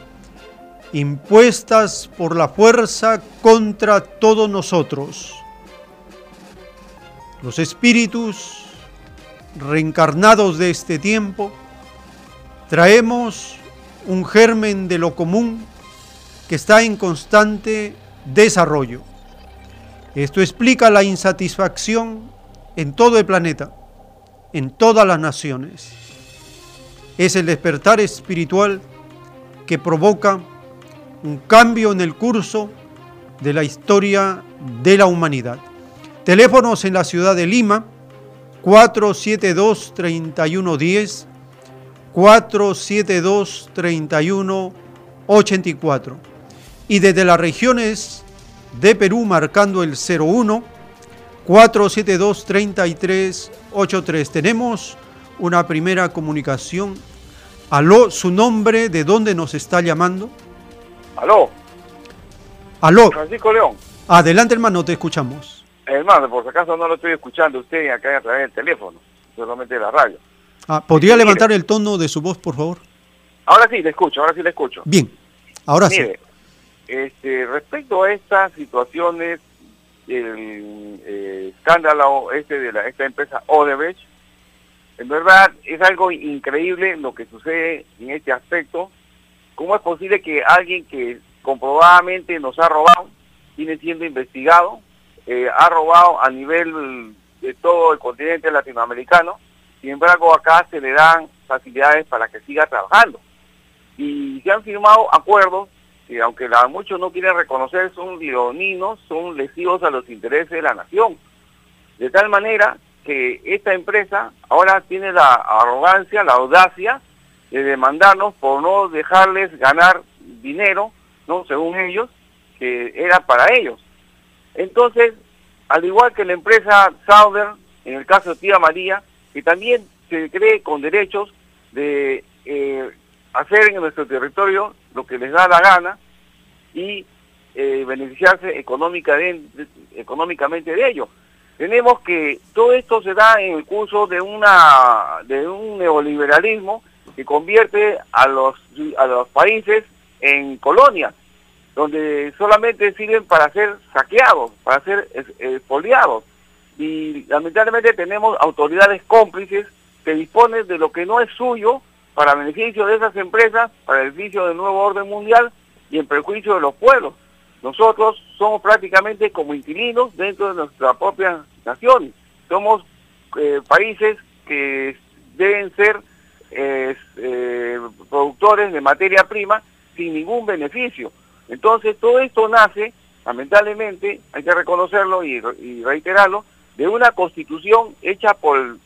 impuestas por la fuerza contra todos nosotros. Los espíritus reencarnados de este tiempo traemos un germen de lo común que está en constante desarrollo. Esto explica la insatisfacción en todo el planeta, en todas las naciones. Es el despertar espiritual que provoca un cambio en el curso de la historia de la humanidad. Teléfonos en la ciudad de Lima, 472-3110, 472-3184. Y desde las regiones de Perú marcando el 01 472 3383. Tenemos una primera comunicación. Aló, su nombre, de dónde nos está llamando. Aló. Aló. Francisco León. Adelante, hermano, te escuchamos. Hermano, por si acaso no lo estoy escuchando usted acá a través del teléfono, solamente de la radio. Ah, ¿Podría levantar el tono de su voz, por favor? Ahora sí, le escucho, ahora sí le escucho. Bien, ahora sí. Este, respecto a estas situaciones, el eh, escándalo este de la, esta empresa Odebrecht, en verdad es algo increíble lo que sucede en este aspecto. ¿Cómo es posible que alguien que comprobadamente nos ha robado, viene siendo investigado, eh, ha robado a nivel de todo el continente latinoamericano, sin embargo acá se le dan facilidades para que siga trabajando? Y se han firmado acuerdos que aunque la, muchos no quieren reconocer, son leoninos, son lesivos a los intereses de la nación. De tal manera que esta empresa ahora tiene la arrogancia, la audacia de demandarnos por no dejarles ganar dinero, no según ellos, que era para ellos. Entonces, al igual que la empresa Southern, en el caso de Tía María, que también se cree con derechos de eh, hacer en nuestro territorio lo que les da la gana y eh, beneficiarse económica económicamente de ello. Tenemos que todo esto se da en el curso de una de un neoliberalismo que convierte a los a los países en colonias, donde solamente sirven para ser saqueados, para ser expoliados. Y lamentablemente tenemos autoridades cómplices que disponen de lo que no es suyo para beneficio de esas empresas, para beneficio del nuevo orden mundial y en perjuicio de los pueblos. Nosotros somos prácticamente como inquilinos dentro de nuestra propia nación. Somos eh, países que deben ser eh, productores de materia prima sin ningún beneficio. Entonces todo esto nace, lamentablemente, hay que reconocerlo y, reiterarlo, de una constitución hecha por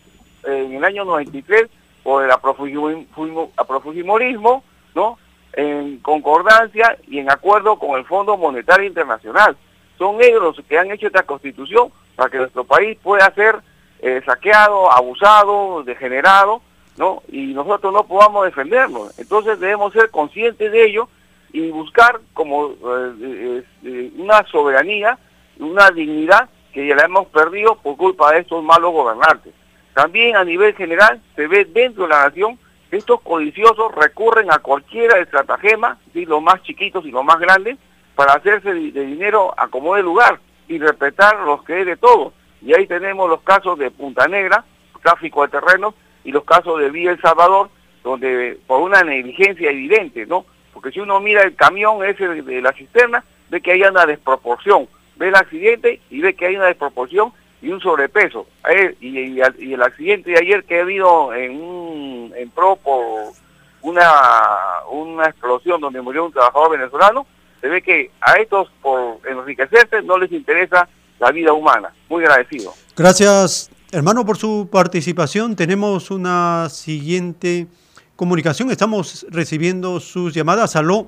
en el año 93 por el aprofujimorismo, ¿no? en concordancia y en acuerdo con el Fondo Monetario Internacional. Son ellos los que han hecho esta constitución para que nuestro país pueda ser eh, saqueado, abusado, degenerado, ¿no? Y nosotros no podamos defendernos. Entonces debemos ser conscientes de ello y buscar como eh, eh, una soberanía, una dignidad que ya la hemos perdido por culpa de estos malos gobernantes. También a nivel general se ve dentro de la nación que estos codiciosos recurren a cualquier estratagema, los más chiquitos y los más grandes, para hacerse de, dinero a como de lugar y respetar los que es de todos. Y ahí tenemos los casos de Punta Negra, tráfico de terrenos, y los casos de Villa El Salvador, donde por una negligencia evidente, ¿no? Porque si uno mira el camión ese de, la cisterna, ve que hay una desproporción, ve el accidente y ve que hay una desproporción y un sobrepeso. Y, el accidente de ayer que habido en, un, en pro por una, una explosión donde murió un trabajador venezolano, se ve que a estos por enriquecerse no les interesa la vida humana. Muy agradecido. Gracias, hermano, por su participación. Tenemos una siguiente comunicación. Estamos recibiendo sus llamadas. Aló,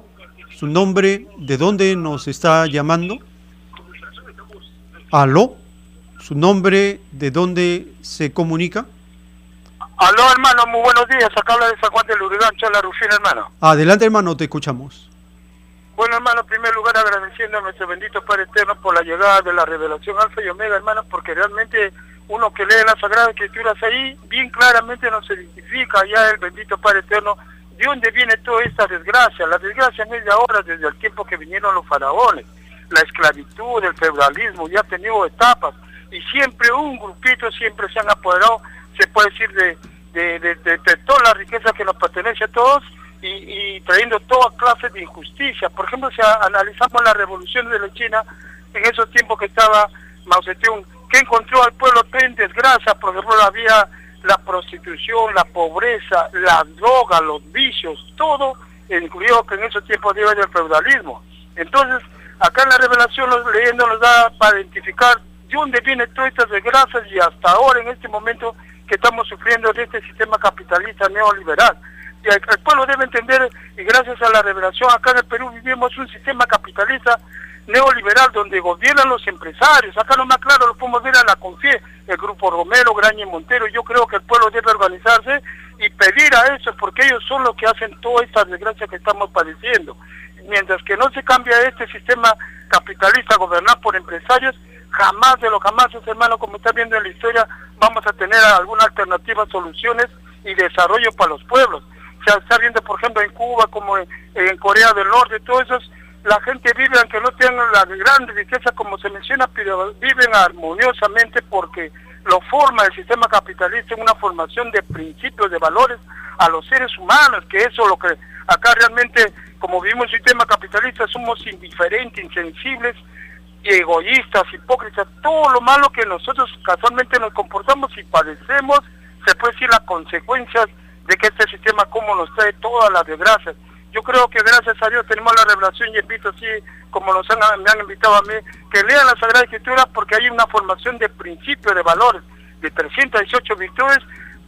su nombre, de dónde nos está llamando. Aló su nombre, de dónde se comunica. Aló, hermano, muy buenos días. Acá habla de San Juan del Uruguay, Chala Rufina, hermano. Adelante, hermano, te escuchamos. Bueno, hermano, en primer lugar agradeciendo a nuestro bendito Padre Eterno por la llegada de la revelación Alfa y Omega, hermano, porque realmente uno que lee las Sagradas Escrituras ahí, bien claramente nos identifica ya el bendito Padre Eterno de dónde viene toda esta desgracia. La desgracia no es de ahora, desde el tiempo que vinieron los faraones. La esclavitud, el feudalismo, ya ha tenido etapas y siempre un grupito siempre se han apoderado, se puede decir, de, de, de, toda la riqueza que nos pertenece a todos y, trayendo toda clase de injusticia. Por ejemplo, si analizamos la revolución de la China, en esos tiempos que estaba Mao Zedong, que encontró al pueblo en desgracia, por ejemplo, había la prostitución, la pobreza, la droga, los vicios, todo, incluido que en esos tiempos dio el feudalismo. Entonces, acá en la revelación, leyendo nos da para identificar de dónde vienen todas estas desgracias y hasta ahora, en este momento, que estamos sufriendo de este sistema capitalista neoliberal. Y el, pueblo debe entender, y gracias a la revelación, acá en el Perú vivimos un sistema capitalista neoliberal donde gobiernan los empresarios. Acá lo más claro lo podemos ver a la CONFIE, el grupo Romero, Graña y Montero. Yo creo que el pueblo debe organizarse y pedir a eso porque ellos son los que hacen todas estas desgracias que estamos padeciendo. Mientras que no se cambia este sistema capitalista gobernado por empresarios, jamás de los jamás, hermano, como está viendo en la historia, vamos a tener alguna alternativa, soluciones y desarrollo para los pueblos. Se está viendo, por ejemplo, en Cuba, como en, Corea del Norte, todos esos, la gente vive, aunque no tengan la gran riqueza como se menciona, pero viven armoniosamente porque lo forma el sistema capitalista en una formación de principios, de valores a los seres humanos, que eso lo que acá realmente, como vivimos el sistema capitalista, somos indiferentes, insensibles, egoístas, hipócritas, todo lo malo que nosotros casualmente nos comportamos y padecemos, se puede decir las consecuencias de que este sistema como nos trae todas las desgracias. Yo creo que gracias a Dios tenemos la revelación y invito así como nos han, me han invitado a mí, que lean la Sagrada Escritura porque hay una formación de principios, de valores, de 318 virtudes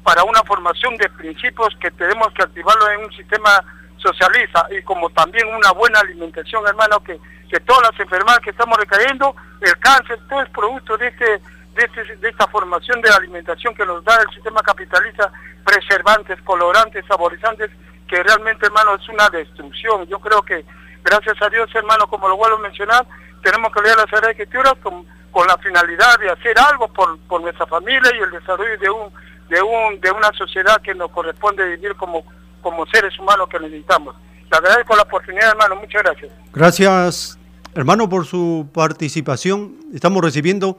para una formación de principios que tenemos que activarlo en un sistema socialista y como también una buena alimentación, hermano, que que todas las enfermedades que estamos recayendo, el cáncer, todo es producto de este de, este- de esta formación de alimentación que nos da el sistema capitalista, preservantes, colorantes, saborizantes, que realmente, hermano, es una destrucción. Yo creo que, gracias a Dios, hermano, como lo vuelvo a mencionar, tenemos que leer las Sagradas Escrituras con, con la finalidad de hacer algo por, por nuestra familia y el desarrollo de un de un de una sociedad que nos corresponde vivir como como seres humanos que necesitamos. Le agradezco la oportunidad, hermano. Muchas gracias. Gracias, hermano, por su participación. Estamos recibiendo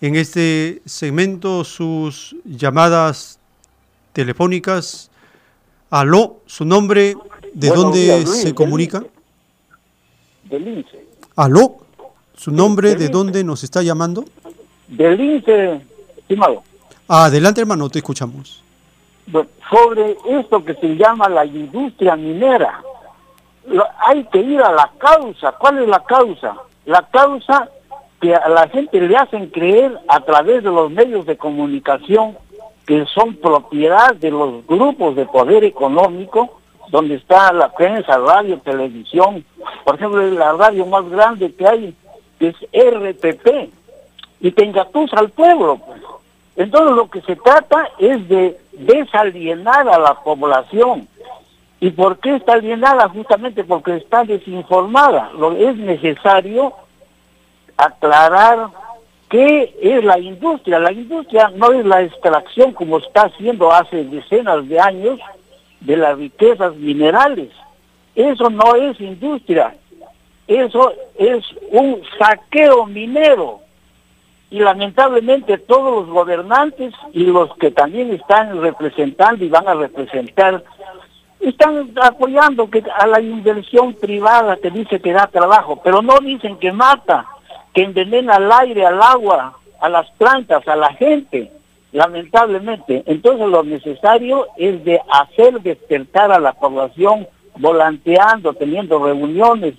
en este segmento sus llamadas telefónicas. Aló, su nombre, ¿de Buenos dónde días, Luis, se comunica? Del INSE. Aló, su nombre, ¿de dónde nos está llamando? Del INSE, estimado. Adelante, hermano, te escuchamos. Sobre esto que se llama la industria minera. Hay que ir a la causa. ¿Cuál es la causa? La causa que a la gente le hacen creer a través de los medios de comunicación que son propiedad de los grupos de poder económico, donde está la prensa, radio, televisión. Por ejemplo, la radio más grande que hay que es RPP y que engatusa al pueblo. pues. Entonces lo que se trata es de desalienar a la población. ¿Y por qué está alienada? Justamente porque está desinformada. Lo es necesario aclarar qué es la industria. La industria no es la extracción como está haciendo hace decenas de años de las riquezas minerales. Eso no es industria. Eso es un saqueo minero y lamentablemente todos los gobernantes y los que también están representando y van a representar están apoyando que a la inversión privada que dice que da trabajo, pero no dicen que mata, que envenena al aire, al agua, a las plantas, a la gente, lamentablemente. Entonces lo necesario es de hacer despertar a la población volanteando, teniendo reuniones,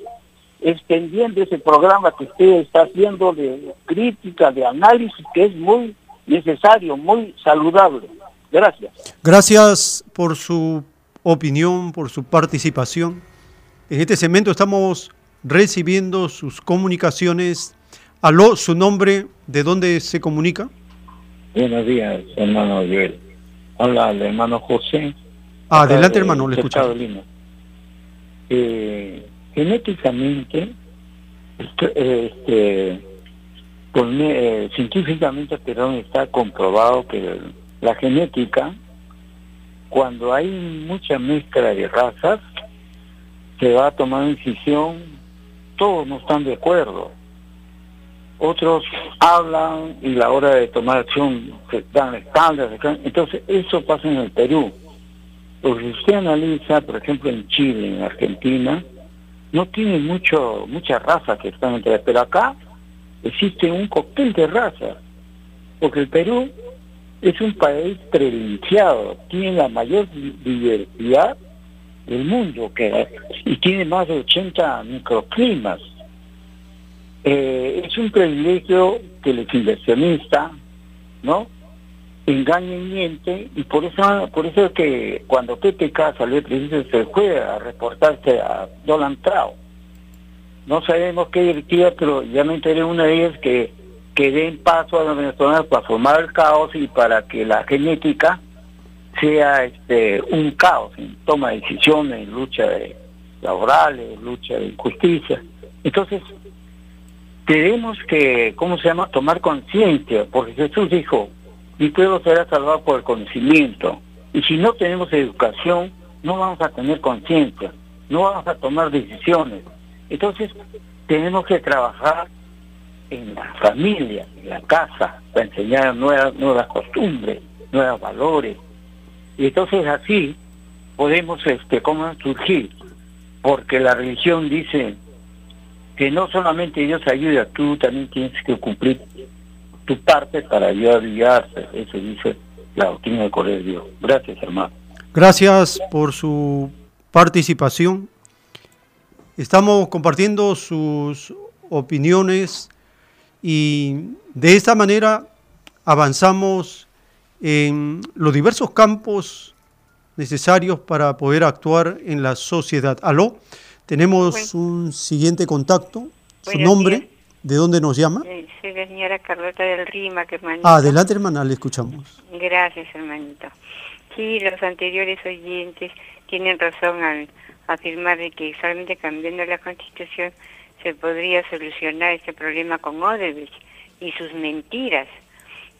extendiendo ese programa que usted está haciendo de crítica, de análisis, que es muy necesario, muy saludable. Gracias. Gracias por su opinión, por su participación. En este segmento estamos recibiendo sus comunicaciones. Aló, su nombre, ¿de dónde se comunica? Buenos días, hermano Joel. Habla el hermano José. Adelante, acá de hermano, le. Lima. Eh, genéticamente, este, este, con- eh, científicamente, perdón, está comprobado que la genética, cuando hay mucha mezcla de razas, se va a tomar una decisión, todos no están de acuerdo. Otros hablan y la hora de tomar acción se dan espaldas. Entonces, eso pasa en el Perú. Porque si usted analiza, por ejemplo, en Chile, en Argentina, no tiene mucho mucha raza que están entre, pero acá existe un cóctel de razas, porque el Perú es un país privilegiado, tiene la mayor di- diversidad del mundo que y tiene más de 80 microclimas. Eh, es un privilegio que los inversionistas, ¿no? engañen y mienten y por eso por eso es que cuando el presidente se fue a reportarse a Donald Trump no sabemos qué directiva pero ya me enteré una de ellas que que den paso a los venezolanos para formar el caos y para que la genética sea este un caos en toma de decisiones en lucha de laborales lucha de injusticia entonces tenemos que cómo se llama tomar conciencia porque Jesús dijo mi pueblo será salvado por el conocimiento. Y si no tenemos educación, no vamos a tener conciencia, no vamos a tomar decisiones. Entonces, tenemos que trabajar en la familia, en la casa, para enseñar nuevas, nuevas costumbres, nuevos valores. Y entonces así podemos, este, ¿cómo surgir? Porque la religión dice que no solamente Dios ayuda, tú también tienes que cumplir tu parte para ayudar a guiarse. Eso dice la doctrina del Correo de Dios. Gracias, hermano. Gracias por su participación. Estamos compartiendo sus opiniones y de esta manera avanzamos en los diversos campos necesarios para poder actuar en la sociedad. Aló, tenemos un siguiente contacto. Su Buenos nombre, ¿De dónde nos llama? Soy la señora Carlota del Rima, que hermanito. Ah, adelante, hermana, le escuchamos. Gracias, hermanito. Sí, los anteriores oyentes tienen razón al afirmar de que solamente cambiando la Constitución se podría solucionar este problema con Odebrecht y sus mentiras.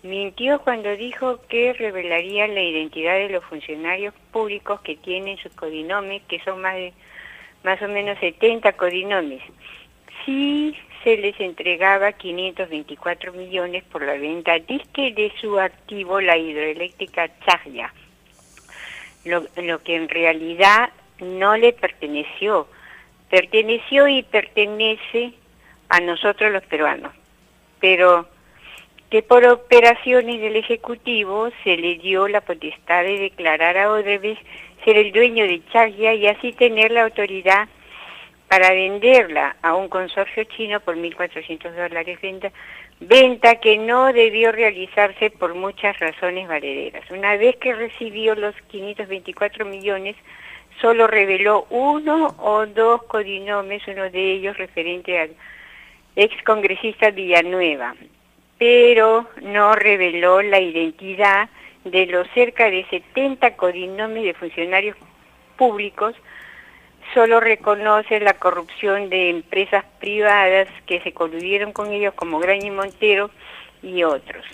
Mintió cuando dijo que revelaría la identidad de los funcionarios públicos que tienen sus codinomes, que son más de más o menos 70 codinomes. Sí se les entregaba 524 millones por la venta disque de su activo, la hidroeléctrica Chaglia, lo, lo que en realidad no le perteneció. Perteneció y pertenece a nosotros los peruanos, pero que por operaciones del Ejecutivo se le dio la potestad de declarar a Odebrecht ser el dueño de Chaglia y así tener la autoridad para venderla a un consorcio chino por 1.400 dólares venta, venta que no debió realizarse por muchas razones valederas. Una vez que recibió los 524 millones, solo reveló uno o dos codinomes, uno de ellos referente al ex congresista Villanueva, pero no reveló la identidad de los cerca de 70 codinomes de funcionarios públicos, solo reconoce la corrupción de empresas privadas que se coludieron con ellos como Graña y Montero y otros.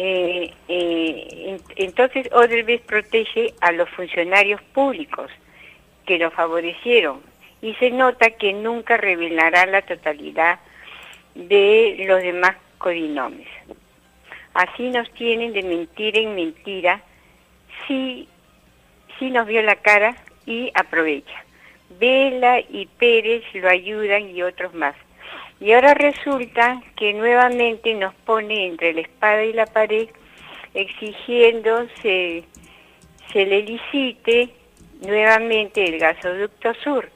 Eh, eh, entonces Odebrecht protege a los funcionarios públicos que lo favorecieron y se nota que nunca revelará la totalidad de los demás codinomes. Así nos tienen de mentira en mentira, si nos vio la cara y aprovecha. Vela y Pérez lo ayudan y otros más. Y ahora resulta que nuevamente nos pone entre la espada y la pared exigiendo se, se le licite nuevamente el gasoducto sur,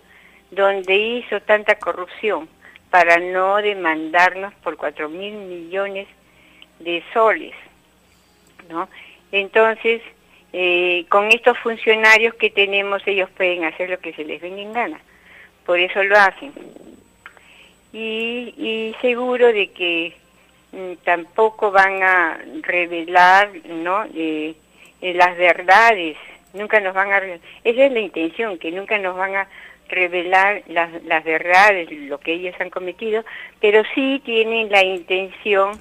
donde hizo tanta corrupción para no demandarnos por cuatro mil millones de soles, ¿no? Entonces, eh, con estos funcionarios que tenemos, ellos pueden hacer lo que se les venga en gana, por eso lo hacen. Y, y seguro de que mm, tampoco van a revelar, ¿no?, eh, eh, las verdades, nunca nos van a... Esa es la intención, que nunca nos van a revelar las, las verdades, lo que ellos han cometido, pero sí tienen la intención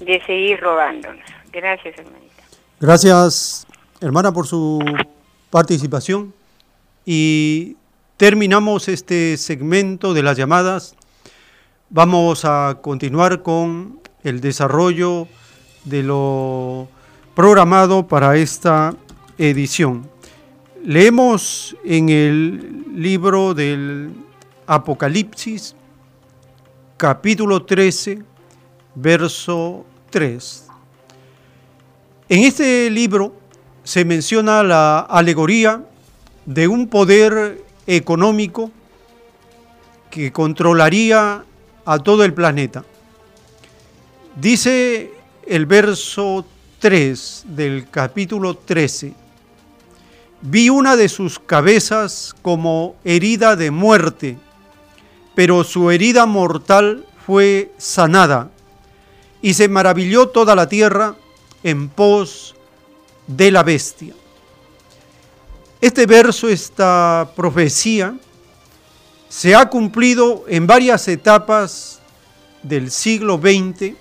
de seguir robándonos. Gracias, hermanita. Gracias, hermana, por su participación. Y terminamos este segmento de las llamadas. Vamos a continuar con el desarrollo de lo programado para esta edición. Leemos en el libro del Apocalipsis, capítulo 13, verso 3. En este libro se menciona la alegoría de un poder económico que controlaría a todo el planeta. Dice el verso 3 del capítulo 13, vi una de sus cabezas como herida de muerte, pero su herida mortal fue sanada y se maravilló toda la tierra en pos de la bestia. Este verso, esta profecía, se ha cumplido en varias etapas del siglo XX,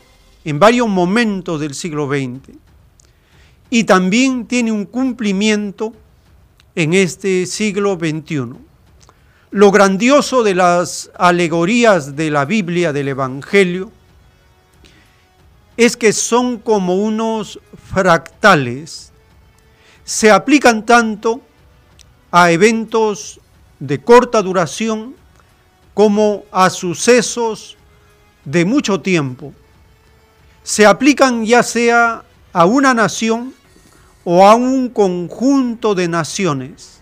en varios momentos del siglo XX, y también tiene un cumplimiento en este siglo XXI. Lo grandioso de las alegorías de la Biblia, del Evangelio, es que son como unos fractales. Se aplican tanto a eventos de corta duración como a sucesos de mucho tiempo. Se aplican ya sea a una nación o a un conjunto de naciones,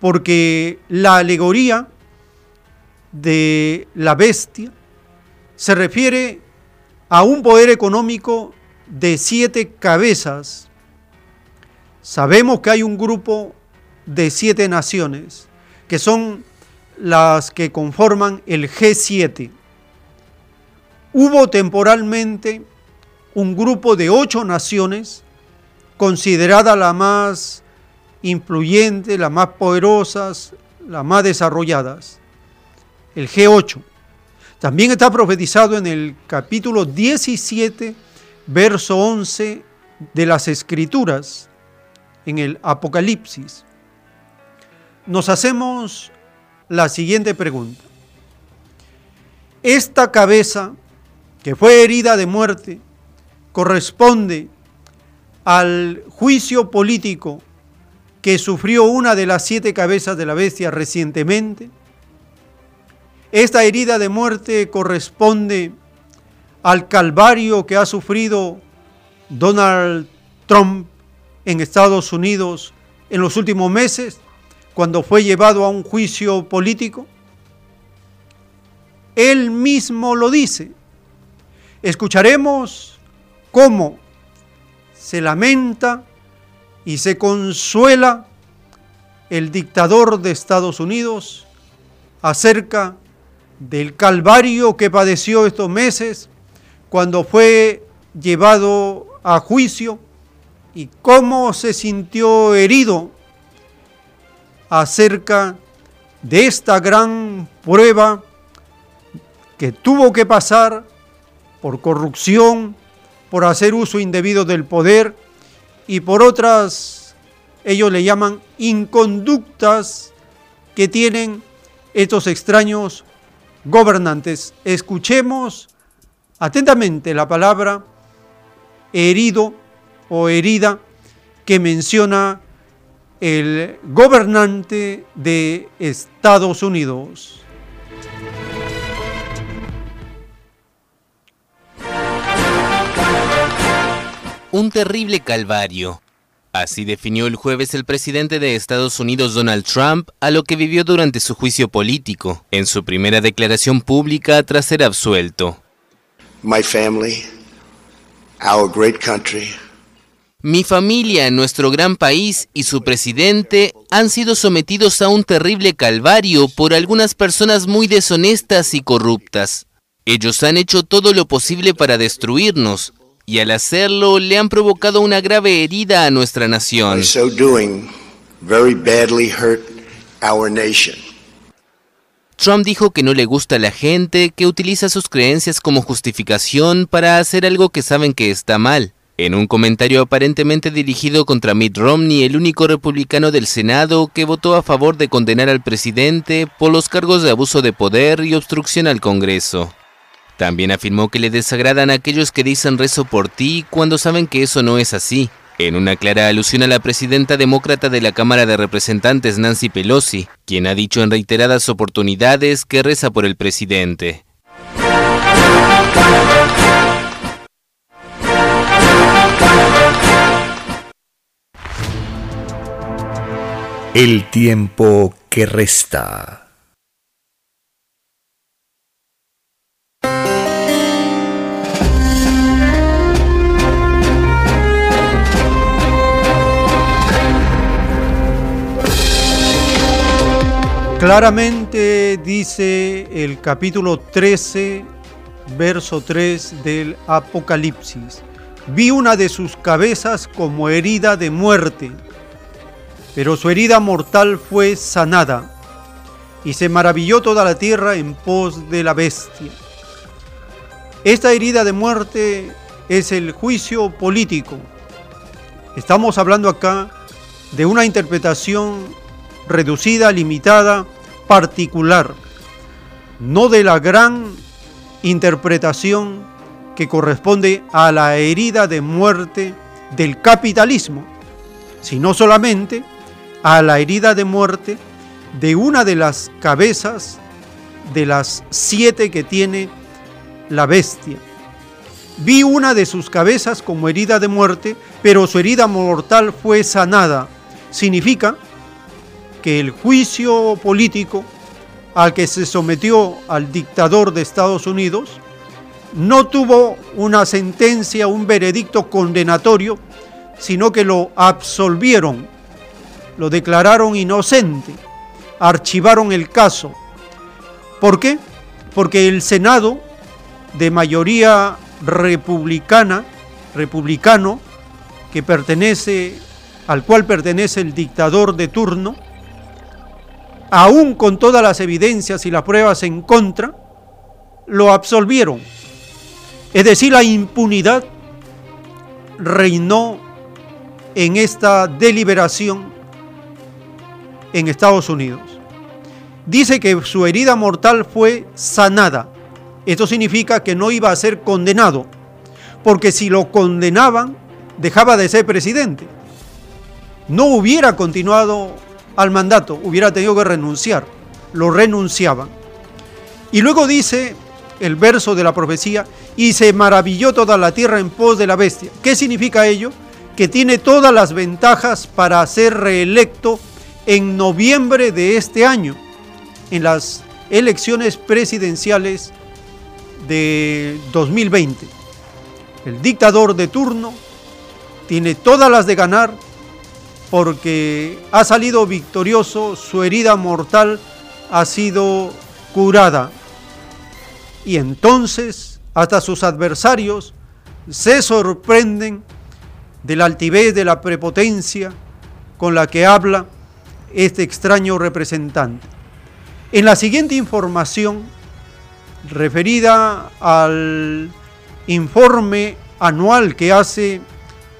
porque la alegoría de la bestia se refiere a un poder económico de siete cabezas. Sabemos que hay un grupo de siete naciones, que son las que conforman el G7. hubo temporalmente un grupo de ocho naciones considerada la más influyente, la más poderosas, las más desarrolladas, el G8. También está profetizado en el capítulo 17, verso 11 de las Escrituras, en el Apocalipsis. Nos hacemos la siguiente pregunta. Esta cabeza que fue herida de muerte corresponde al juicio político que sufrió una de las siete cabezas de la bestia recientemente. Esta herida de muerte corresponde al calvario que ha sufrido Donald Trump en Estados Unidos en los últimos meses, cuando fue llevado a un juicio político. Él mismo lo dice. Escucharemos cómo se lamenta y se consuela el dictador de Estados Unidos acerca del calvario que padeció estos meses cuando fue llevado a juicio y cómo se sintió herido acerca de esta gran prueba que tuvo que pasar por corrupción, por hacer uso indebido del poder y por otras, ellos le llaman inconductas que tienen estos extraños gobernantes. Escuchemos atentamente la palabra herido o herida que menciona el gobernante de Estados Unidos. Un terrible calvario. Así definió el jueves el presidente de Estados Unidos Donald Trump a lo que vivió durante su juicio político, en su primera declaración pública tras ser absuelto. My family, our great country, mi familia, nuestro gran país y su presidente han sido sometidos a un terrible calvario por algunas personas muy deshonestas y corruptas. Ellos han hecho todo lo posible para destruirnos, y al hacerlo le han provocado una grave herida a nuestra nación. Trump dijo que no le gusta a la gente que utiliza sus creencias como justificación para hacer algo que saben que está mal. En un comentario aparentemente dirigido contra Mitt Romney, el único republicano del Senado que votó a favor de condenar al presidente por los cargos de abuso de poder y obstrucción al Congreso. También afirmó que le desagradan a aquellos que dicen rezo por ti cuando saben que eso no es así, en una clara alusión a la presidenta demócrata de la Cámara de Representantes Nancy Pelosi, quien ha dicho en reiteradas oportunidades que reza por el presidente. El tiempo que resta. Claramente dice el capítulo 13, verso 3 del Apocalipsis. Vi una de sus cabezas como herida de muerte, pero su herida mortal fue sanada, y se maravilló toda la tierra en pos de la bestia. Esta herida de muerte es el juicio político. Estamos hablando acá de una interpretación reducida, limitada, particular, no de la gran interpretación que corresponde a la herida de muerte del capitalismo, sino solamente a la herida de muerte de una de las cabezas de las siete que tiene la bestia. Vi una de sus cabezas como herida de muerte, pero su herida mortal fue sanada. Significa que el juicio político al que se sometió al dictador de Estados Unidos no tuvo una sentencia, un veredicto condenatorio, sino que lo absolvieron, lo declararon inocente, archivaron el caso. ¿Por qué? Porque el Senado de mayoría republicana, republicano, que pertenece, al cual pertenece el dictador de turno, aún con todas las evidencias y las pruebas en contra, lo absolvieron. Es decir, la impunidad reinó en esta deliberación en Estados Unidos. Dice que su herida mortal fue sanada. Esto significa que no iba a ser condenado, porque si lo condenaban, dejaba de ser presidente. No hubiera continuado al mandato, hubiera tenido que renunciar. Lo renunciaban. Y luego dice el verso de la profecía, y se maravilló toda la tierra en pos de la bestia. ¿Qué significa ello? Que tiene todas las ventajas para ser reelecto en noviembre de este año, en las elecciones presidenciales de 2020. El dictador de turno tiene todas las de ganar porque ha salido victorioso, su herida mortal ha sido curada. Y entonces hasta sus adversarios se sorprenden de la altivez, de la prepotencia con la que habla este extraño representante. En la siguiente información, referida al informe anual que hace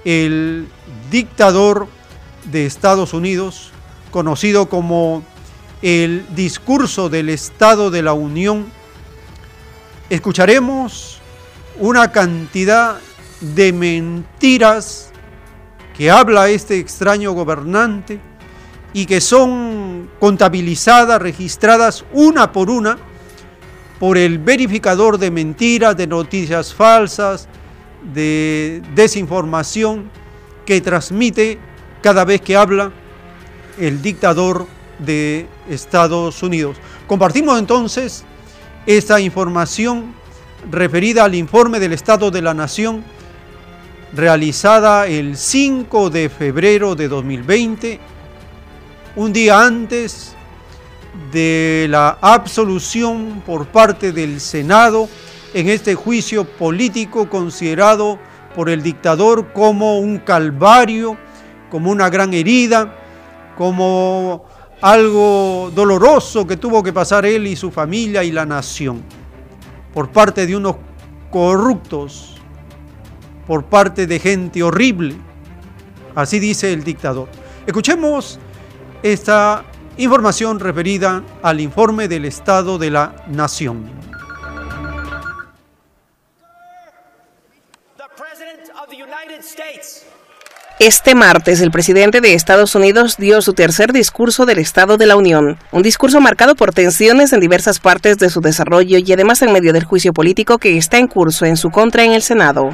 el dictador de Estados Unidos, conocido como el discurso del Estado de la Unión, escucharemos una cantidad de mentiras que habla este extraño gobernante y que son contabilizadas, registradas una por una por el verificador de mentiras, de noticias falsas, de desinformación que transmite cada vez que habla el dictador de Estados Unidos. Compartimos entonces esta información referida al informe del Estado de la Nación realizada el 5 de febrero de 2020, un día antes de la absolución por parte del Senado en este juicio político considerado por el dictador como un calvario, como una gran herida, como algo doloroso que tuvo que pasar él y su familia y la nación, por parte de unos corruptos, por parte de gente horrible. Así dice el dictador. Escuchemos esta información referida al informe del Estado de la Nación. Este martes, el presidente de Estados Unidos dio su tercer discurso del Estado de la Unión, un discurso marcado por tensiones en diversas partes de su desarrollo y además en medio del juicio político que está en curso en su contra en el Senado.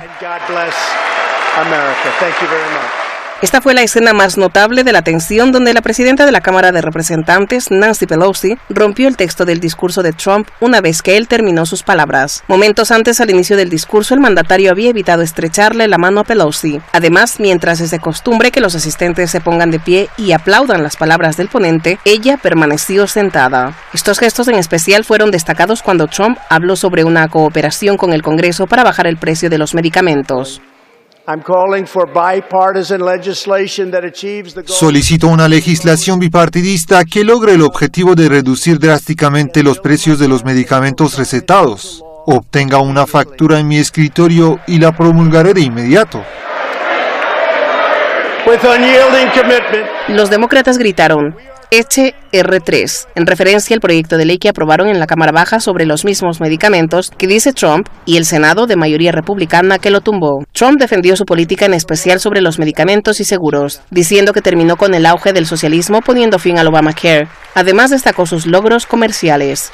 Esta fue la escena más notable de la tensión donde la presidenta de la Cámara de Representantes, Nancy Pelosi, rompió el texto del discurso de Trump una vez que él terminó sus palabras. Momentos antes al inicio del discurso, el mandatario había evitado estrecharle la mano a Pelosi. Además, mientras es de costumbre que los asistentes se pongan de pie y aplaudan las palabras del ponente, ella permaneció sentada. Estos gestos en especial fueron destacados cuando Trump habló sobre una cooperación con el Congreso para bajar el precio de los medicamentos. Solicito una legislación bipartidista que logre el objetivo de reducir drásticamente los precios de los medicamentos recetados. Obtenga una factura en mi escritorio y la promulgaré de inmediato. Los demócratas gritaron, HR3, en referencia al proyecto de ley que aprobaron en la Cámara Baja sobre los mismos medicamentos que dice Trump y el Senado de mayoría republicana que lo tumbó. Trump defendió su política en especial sobre los medicamentos y seguros, diciendo que terminó con el auge del socialismo poniendo fin al Obamacare. Además destacó sus logros comerciales.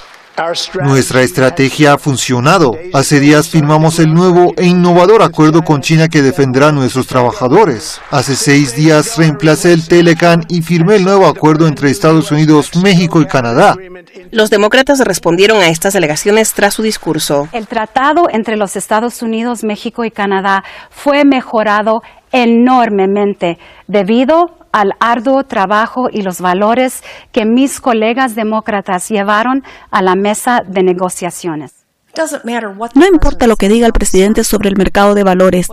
Nuestra estrategia ha funcionado. Hace días firmamos el nuevo e innovador acuerdo con China que defenderá a nuestros trabajadores. Hace seis días reemplacé el Telecan y firmé el nuevo acuerdo entre Estados Unidos, México y Canadá. Los demócratas respondieron a estas alegaciones tras su discurso. El tratado entre los Estados Unidos, México y Canadá fue mejorado enormemente debido al arduo trabajo y los valores que mis colegas demócratas llevaron a la mesa de negociaciones. No importa lo que diga el presidente sobre el mercado de valores,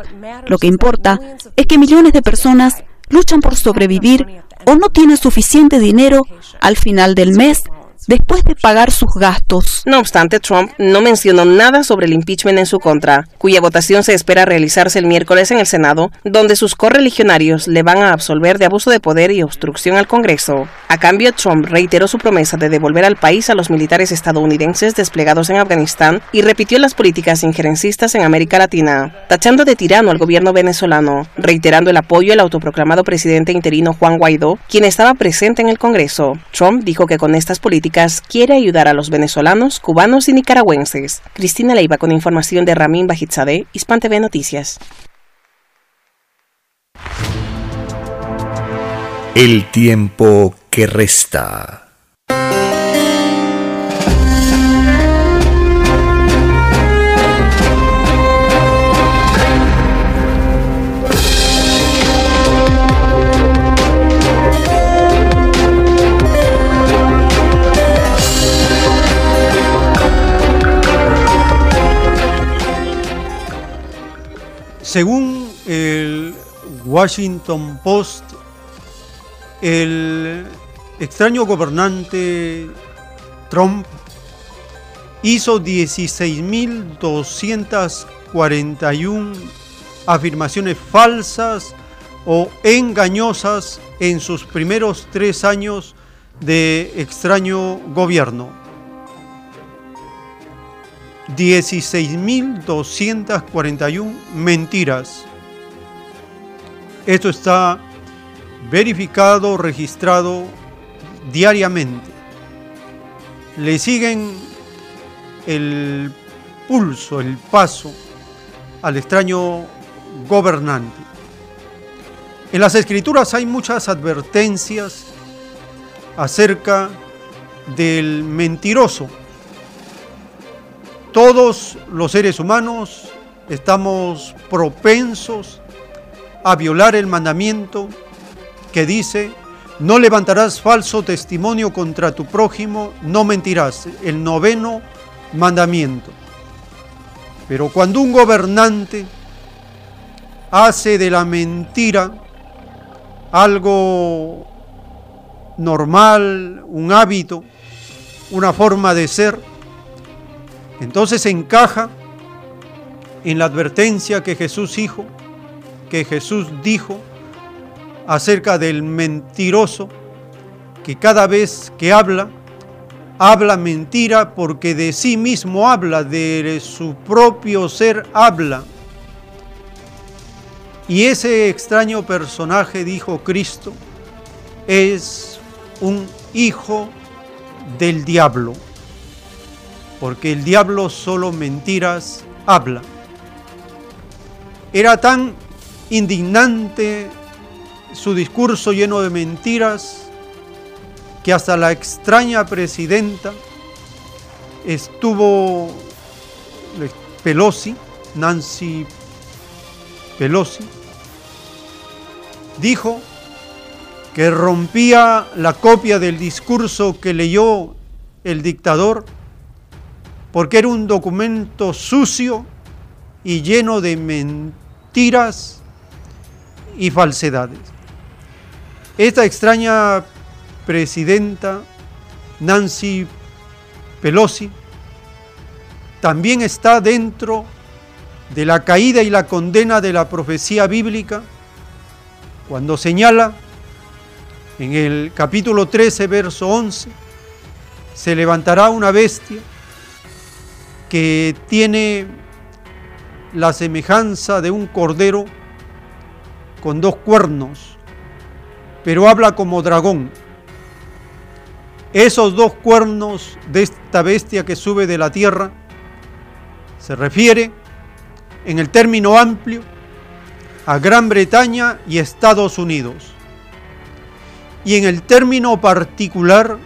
lo que importa es que millones de personas luchan por sobrevivir o no tienen suficiente dinero al final del mes después de pagar sus gastos. No obstante, Trump no mencionó nada sobre el impeachment en su contra, cuya votación se espera realizarse el miércoles en el Senado, donde sus correligionarios le van a absolver de abuso de poder y obstrucción al Congreso. A cambio, Trump reiteró su promesa de devolver al país a los militares estadounidenses desplegados en Afganistán y repitió las políticas injerencistas en América Latina, tachando de tirano al gobierno venezolano, reiterando el apoyo al autoproclamado presidente interino Juan Guaidó, quien estaba presente en el Congreso. Trump dijo que con estas políticas quiere ayudar a los venezolanos, cubanos y nicaragüenses. Cristina Leiva con información de Ramin Bajizadeh, Hispan TV Noticias. El tiempo que resta. Según el Washington Post, el extraño gobernante Trump hizo 16.241 afirmaciones falsas o engañosas en sus primeros tres años de extraño gobierno. 16.241 mentiras. Esto está verificado, registrado diariamente. Le siguen el pulso, el paso al extraño gobernante. En las escrituras hay muchas advertencias acerca del mentiroso todos los seres humanos estamos propensos a violar el mandamiento que dice, no levantarás falso testimonio contra tu prójimo, no mentirás. El noveno mandamiento. Pero cuando un gobernante hace de la mentira algo normal, un hábito, una forma de ser, entonces encaja en la advertencia que Jesús dijo, que Jesús dijo acerca del mentiroso, que cada vez que habla, habla mentira porque de sí mismo habla, de su propio ser habla. Y ese extraño personaje, dijo Cristo, es un hijo del diablo porque el diablo solo mentiras habla. Era tan indignante su discurso lleno de mentiras que hasta la extraña presidenta estuvo Pelosi, Nancy Pelosi, dijo que rompía la copia del discurso que leyó el dictador porque era un documento sucio y lleno de mentiras y falsedades. Esta extraña presidenta, Nancy Pelosi, también está dentro de la caída y la condena de la profecía bíblica, cuando señala en el capítulo 13, verso 11, se levantará una bestia que tiene la semejanza de un cordero con dos cuernos, pero habla como dragón. Esos dos cuernos de esta bestia que sube de la tierra se refiere en el término amplio a Gran Bretaña y Estados Unidos. Y en el término particular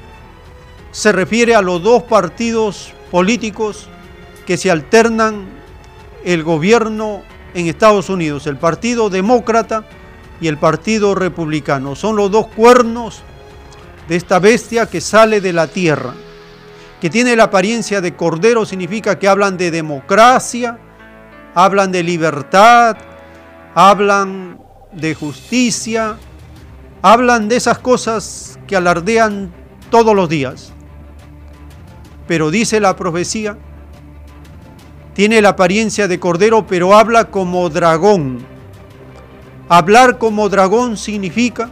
se refiere a los dos partidos políticos que se alternan el gobierno en Estados Unidos, el Partido Demócrata y el Partido Republicano. Son los dos cuernos de esta bestia que sale de la tierra. que tiene la apariencia de cordero significa que hablan de democracia, hablan de libertad, hablan de justicia, hablan de esas cosas que alardean todos los días. Pero dice la profecía, tiene la apariencia de cordero, pero habla como dragón. Hablar como dragón significa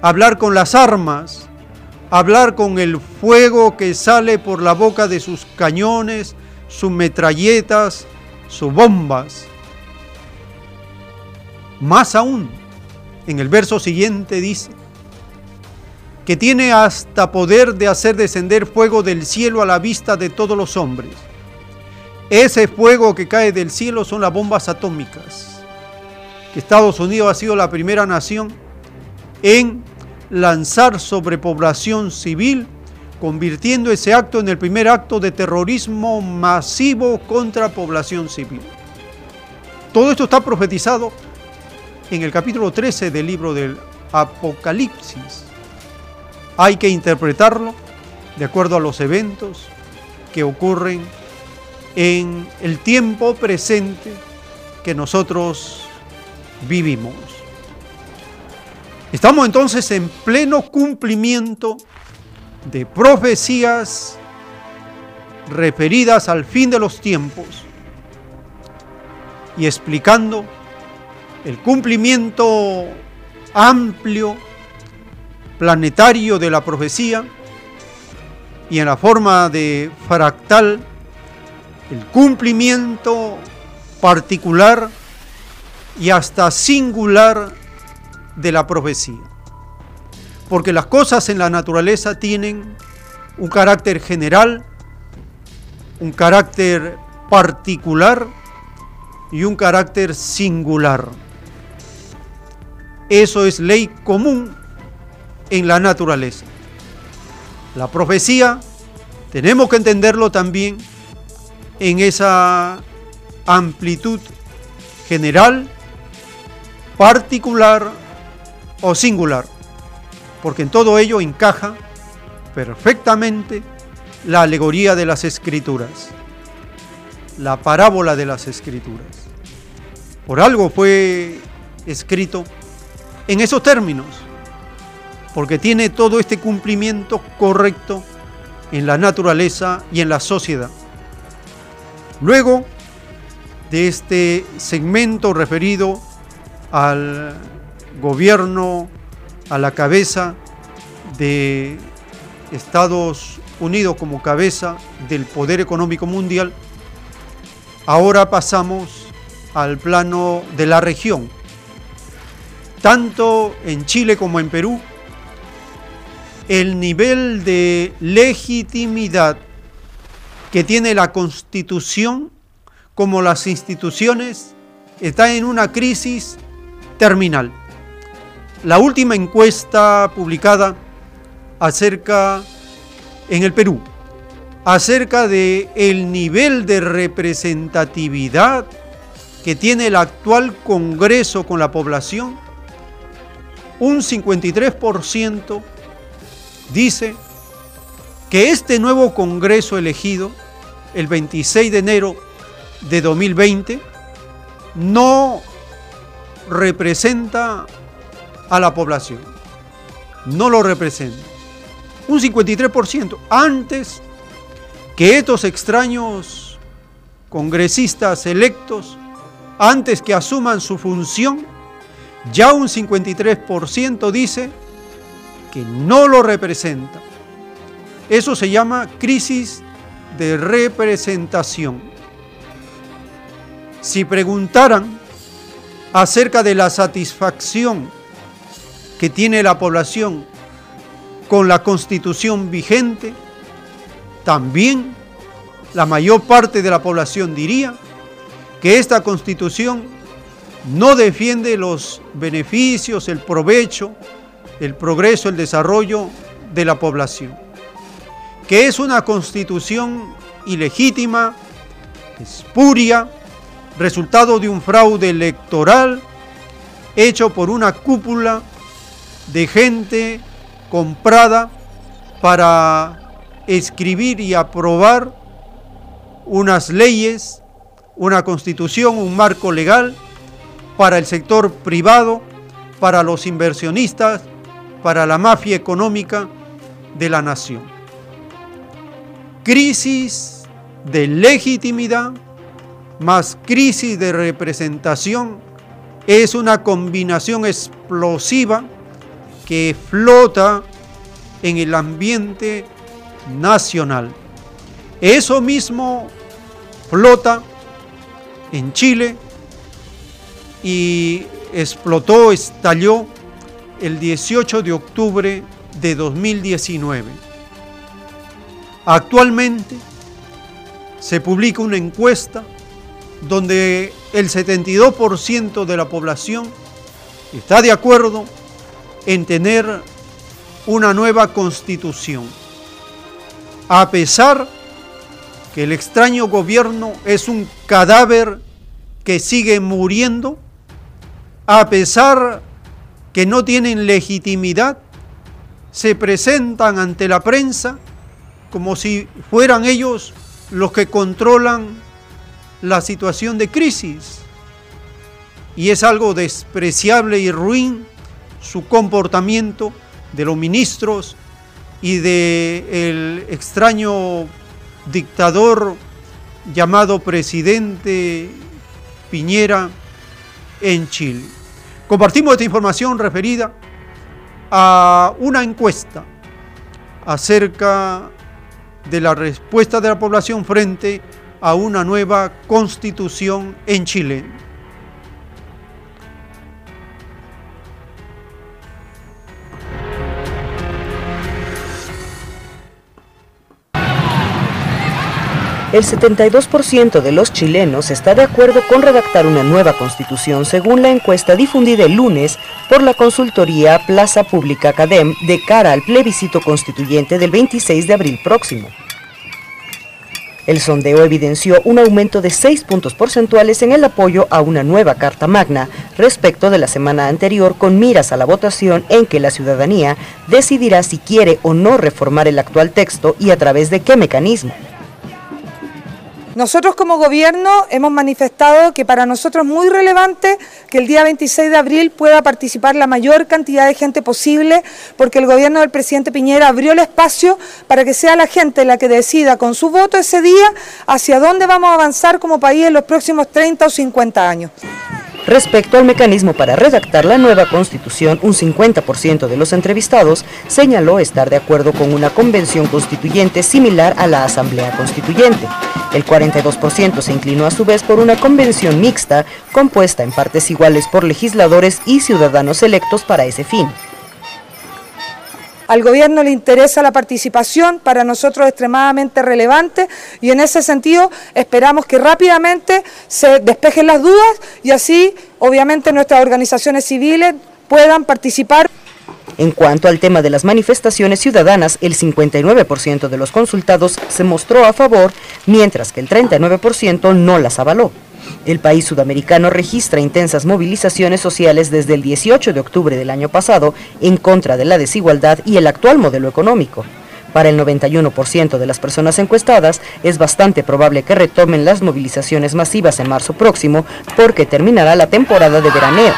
hablar con las armas, hablar con el fuego que sale por la boca de sus cañones, sus metralletas, sus bombas. Más aún, en el verso siguiente dice que tiene hasta poder de hacer descender fuego del cielo a la vista de todos los hombres. Ese fuego que cae del cielo son las bombas atómicas. Estados Unidos ha sido la primera nación en lanzar sobre población civil, convirtiendo ese acto en el primer acto de terrorismo masivo contra población civil. Todo esto está profetizado en el capítulo 13 del libro del Apocalipsis. Hay que interpretarlo de acuerdo a los eventos que ocurren en el tiempo presente que nosotros vivimos. Estamos entonces en pleno cumplimiento de profecías referidas al fin de los tiempos y explicando el cumplimiento amplio, planetario de la profecía y en la forma de fractal, el cumplimiento particular y hasta singular de la profecía. Porque las cosas en la naturaleza tienen un carácter general, un carácter particular y un carácter singular. Eso es ley común en la naturaleza. La profecía tenemos que entenderlo también en esa amplitud general, particular o singular, porque en todo ello encaja perfectamente la alegoría de las escrituras, la parábola de las escrituras. Por algo fue escrito en esos términos, porque tiene todo este cumplimiento correcto en la naturaleza y en la sociedad. Luego de este segmento referido al gobierno a la cabeza de Estados Unidos como cabeza del poder económico mundial, ahora pasamos al plano de la región. Tanto en Chile como en Perú, el nivel de legitimidad que tiene la constitución como las instituciones está en una crisis terminal. La última encuesta publicada acerca en el Perú acerca de el nivel de representatividad que tiene el actual Congreso con la población, un 53% dice que este nuevo Congreso elegido el 26 de enero de 2020 no representa a la población. No lo representa. Un 53% antes que estos extraños congresistas electos, antes que asuman su función, ya un 53% dice que no lo representa. Eso se llama crisis de representación. Si preguntaran acerca de la satisfacción que tiene la población con la constitución vigente, también la mayor parte de la población diría que esta constitución no defiende los beneficios, el provecho, el progreso, el desarrollo de la población, que es una constitución ilegítima, espuria, resultado de un fraude electoral hecho por una cúpula de gente comprada para escribir y aprobar unas leyes, una constitución, un marco legal para el sector privado, para los inversionistas, para la mafia económica de la nación. Crisis de legitimidad más crisis de representación es una combinación explosiva que flota en el ambiente nacional. Eso mismo flota en Chile y explotó, estalló el 18 de octubre de 2019. Actualmente se publica una encuesta donde el 72% de la población está de acuerdo en tener una nueva constitución, a pesar que el extraño gobierno es un cadáver que sigue muriendo, a pesar que no tienen legitimidad, se presentan ante la prensa como si fueran ellos los que controlan la situación de crisis. Y es algo despreciable y ruin su comportamiento de los ministros y de el extraño dictador llamado presidente Piñera en Chile. Compartimos esta información referida a una encuesta acerca de la respuesta de la población frente a una nueva constitución en Chile. El 72% de los chilenos está de acuerdo con redactar una nueva constitución según la encuesta difundida el lunes por la consultoría Plaza Pública Academ de cara al plebiscito constituyente del 26 de abril próximo. El sondeo evidenció un aumento de 6 puntos porcentuales en el apoyo a una nueva Carta Magna respecto de la semana anterior con miras a la votación en que la ciudadanía decidirá si quiere o no reformar el actual texto y a través de qué mecanismo. Nosotros como gobierno hemos manifestado que para nosotros es muy relevante que el día 26 de abril pueda participar la mayor cantidad de gente posible, porque el gobierno del presidente Piñera abrió el espacio para que sea la gente la que decida con su voto ese día hacia dónde vamos a avanzar como país en los próximos 30 o 50 años. Respecto al mecanismo para redactar la nueva constitución, un 50% de los entrevistados señaló estar de acuerdo con una convención constituyente similar a la Asamblea Constituyente. El 42% se inclinó a su vez por una convención mixta compuesta en partes iguales por legisladores y ciudadanos electos para ese fin. Al gobierno le interesa la participación, para nosotros extremadamente relevante y en ese sentido esperamos que rápidamente se despejen las dudas y así obviamente nuestras organizaciones civiles puedan participar. En cuanto al tema de las manifestaciones ciudadanas, el 59% de los consultados se mostró a favor, mientras que el 39% no las avaló. El país sudamericano registra intensas movilizaciones sociales desde el 18 de octubre del año pasado en contra de la desigualdad y el actual modelo económico. Para el 91% de las personas encuestadas, es bastante probable que retomen las movilizaciones masivas en marzo próximo porque terminará la temporada de veraneo.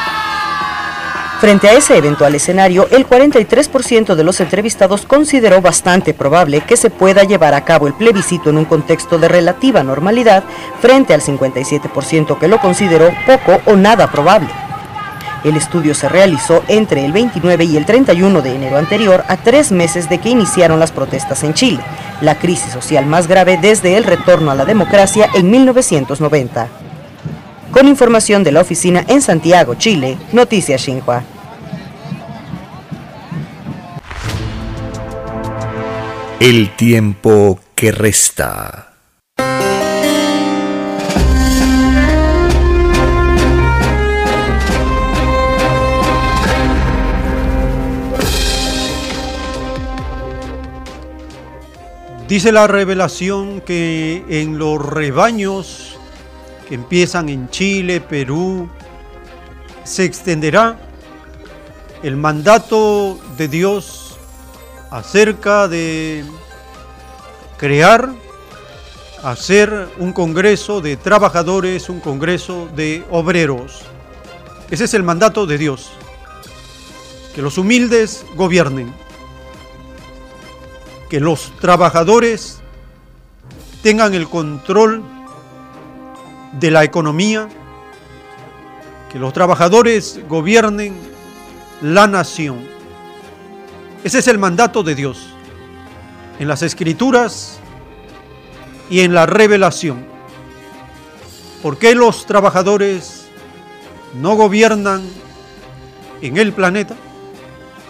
Frente a ese eventual escenario, el 43% de los entrevistados consideró bastante probable que se pueda llevar a cabo el plebiscito en un contexto de relativa normalidad, frente al 57% que lo consideró poco o nada probable. El estudio se realizó entre el 29 y el 31 de enero anterior a tres meses de que iniciaron las protestas en Chile, la crisis social más grave desde el retorno a la democracia en 1990. Con información de la oficina en Santiago, Chile, Noticias Xinhua. El tiempo que resta. Dice la revelación que en los rebaños empiezan en Chile, Perú, se extenderá el mandato de Dios acerca de crear, hacer un congreso de trabajadores, un congreso de obreros. Ese es el mandato de Dios. Que los humildes gobiernen. Que los trabajadores tengan el control de la economía. Que los trabajadores gobiernen la nación. Ese es el mandato de Dios. En las escrituras y en la revelación. ¿Por qué los trabajadores no gobiernan en el planeta?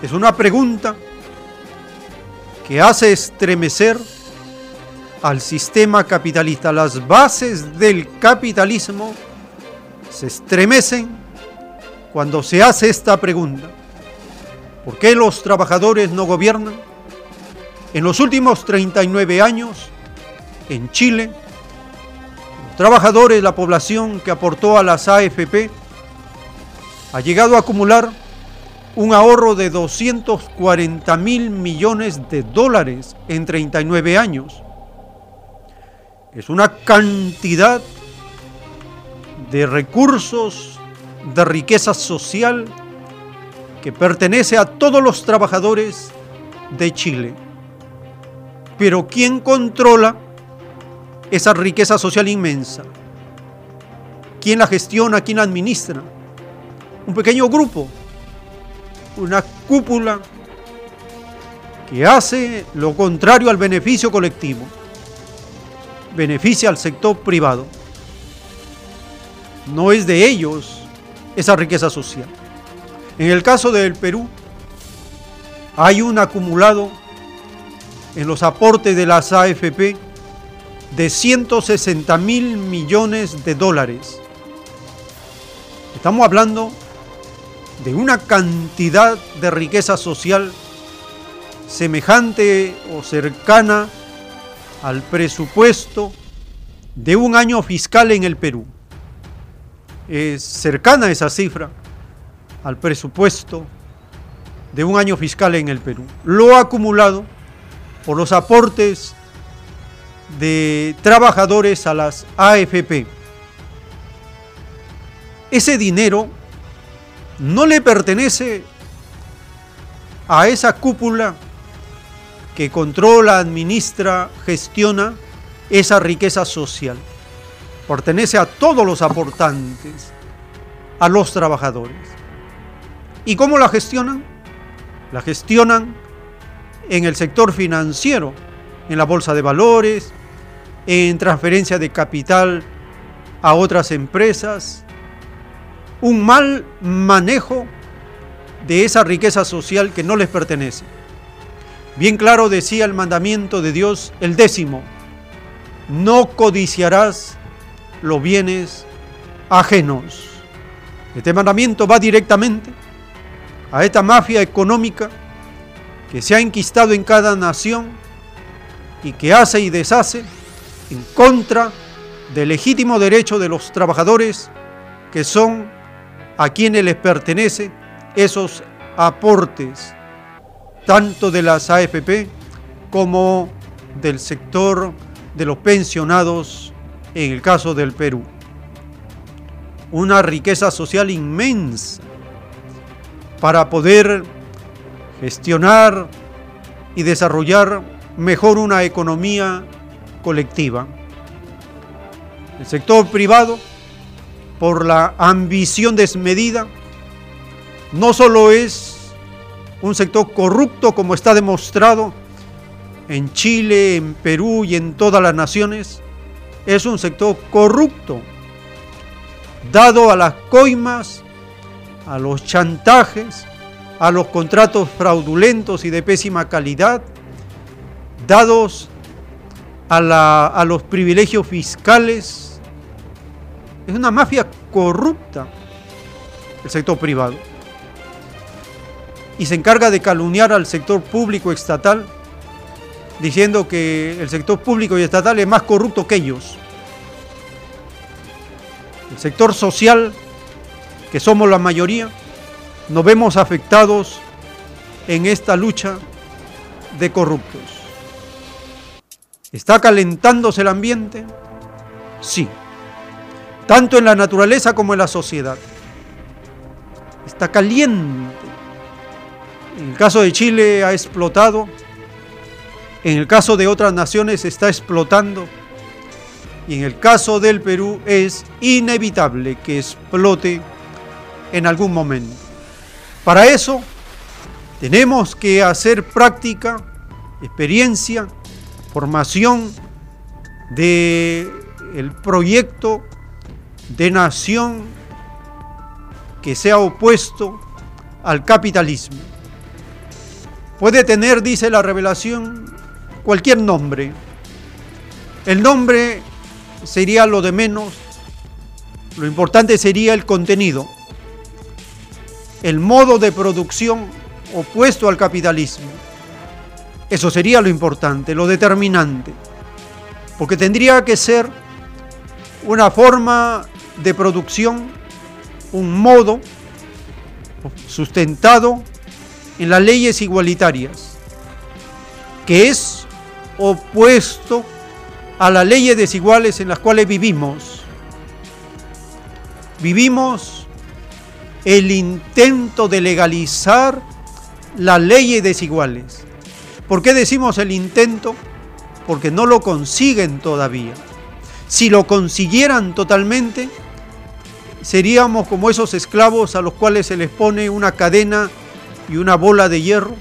Es una pregunta que hace estremecer al sistema capitalista. Las bases del capitalismo se estremecen cuando se hace esta pregunta. ¿Por qué los trabajadores no gobiernan? En los últimos 39 años, en Chile, los trabajadores, la población que aportó a las AFP, ha llegado a acumular un ahorro de 240 mil millones de dólares en 39 años. Es una cantidad de recursos, de riqueza social que pertenece a todos los trabajadores de Chile. Pero ¿quién controla esa riqueza social inmensa? ¿Quién la gestiona? ¿Quién la administra? Un pequeño grupo, una cúpula que hace lo contrario al beneficio colectivo, beneficia al sector privado. No es de ellos esa riqueza social. En el caso del Perú, hay un acumulado en los aportes de las AFP de 160 mil millones de dólares. Estamos hablando de una cantidad de riqueza social semejante o cercana al presupuesto de un año fiscal en el Perú. Es cercana esa cifra al presupuesto de un año fiscal en el Perú. Lo acumulado por los aportes de trabajadores a las AFP. Ese dinero no le pertenece a esa cúpula que controla, administra, gestiona esa riqueza social. Pertenece a todos los aportantes, a los trabajadores. ¿Y cómo la gestionan? La gestionan en el sector financiero, en la bolsa de valores, en transferencia de capital a otras empresas, un mal manejo de esa riqueza social que no les pertenece. Bien claro decía el mandamiento de Dios, el décimo, no codiciarás los bienes ajenos. Este mandamiento va directamente a esta mafia económica que se ha enquistado en cada nación y que hace y deshace en contra del legítimo derecho de los trabajadores que son a quienes les pertenece esos aportes, tanto de las AFP como del sector de los pensionados en el caso del Perú. Una riqueza social inmensa para poder gestionar y desarrollar mejor una economía colectiva. El sector privado, por la ambición desmedida, no solo es un sector corrupto como está demostrado en Chile, en Perú y en todas las naciones, es un sector corrupto, dado a las coimas a los chantajes, a los contratos fraudulentos y de pésima calidad, dados a, los privilegios fiscales. Es una mafia corrupta el sector privado. Y se encarga de calumniar al sector público estatal, diciendo que el sector público y estatal es más corrupto que ellos. El sector social que somos la mayoría, nos vemos afectados en esta lucha de corruptos. ¿Está calentándose el ambiente? Sí, tanto en la naturaleza como en la sociedad. Está caliente. En el caso de Chile ha explotado, en el caso de otras naciones está explotando y en el caso del Perú es inevitable que explote en algún momento. Para eso tenemos que hacer práctica, experiencia, formación de el proyecto de nación que sea opuesto al capitalismo. Puede tener, dice la revelación, cualquier nombre. El nombre sería lo de menos, lo importante sería el contenido, el modo de producción opuesto al capitalismo. Eso sería lo importante, lo determinante, porque tendría que ser una forma de producción, un modo sustentado en las leyes igualitarias, que es opuesto a las leyes desiguales en las cuales vivimos. Vivimos el intento de legalizar las leyes desiguales. ¿Por qué decimos el intento? Porque no lo consiguen todavía. Si lo consiguieran totalmente, seríamos como esos esclavos a los cuales se les pone una cadena y una bola de hierro.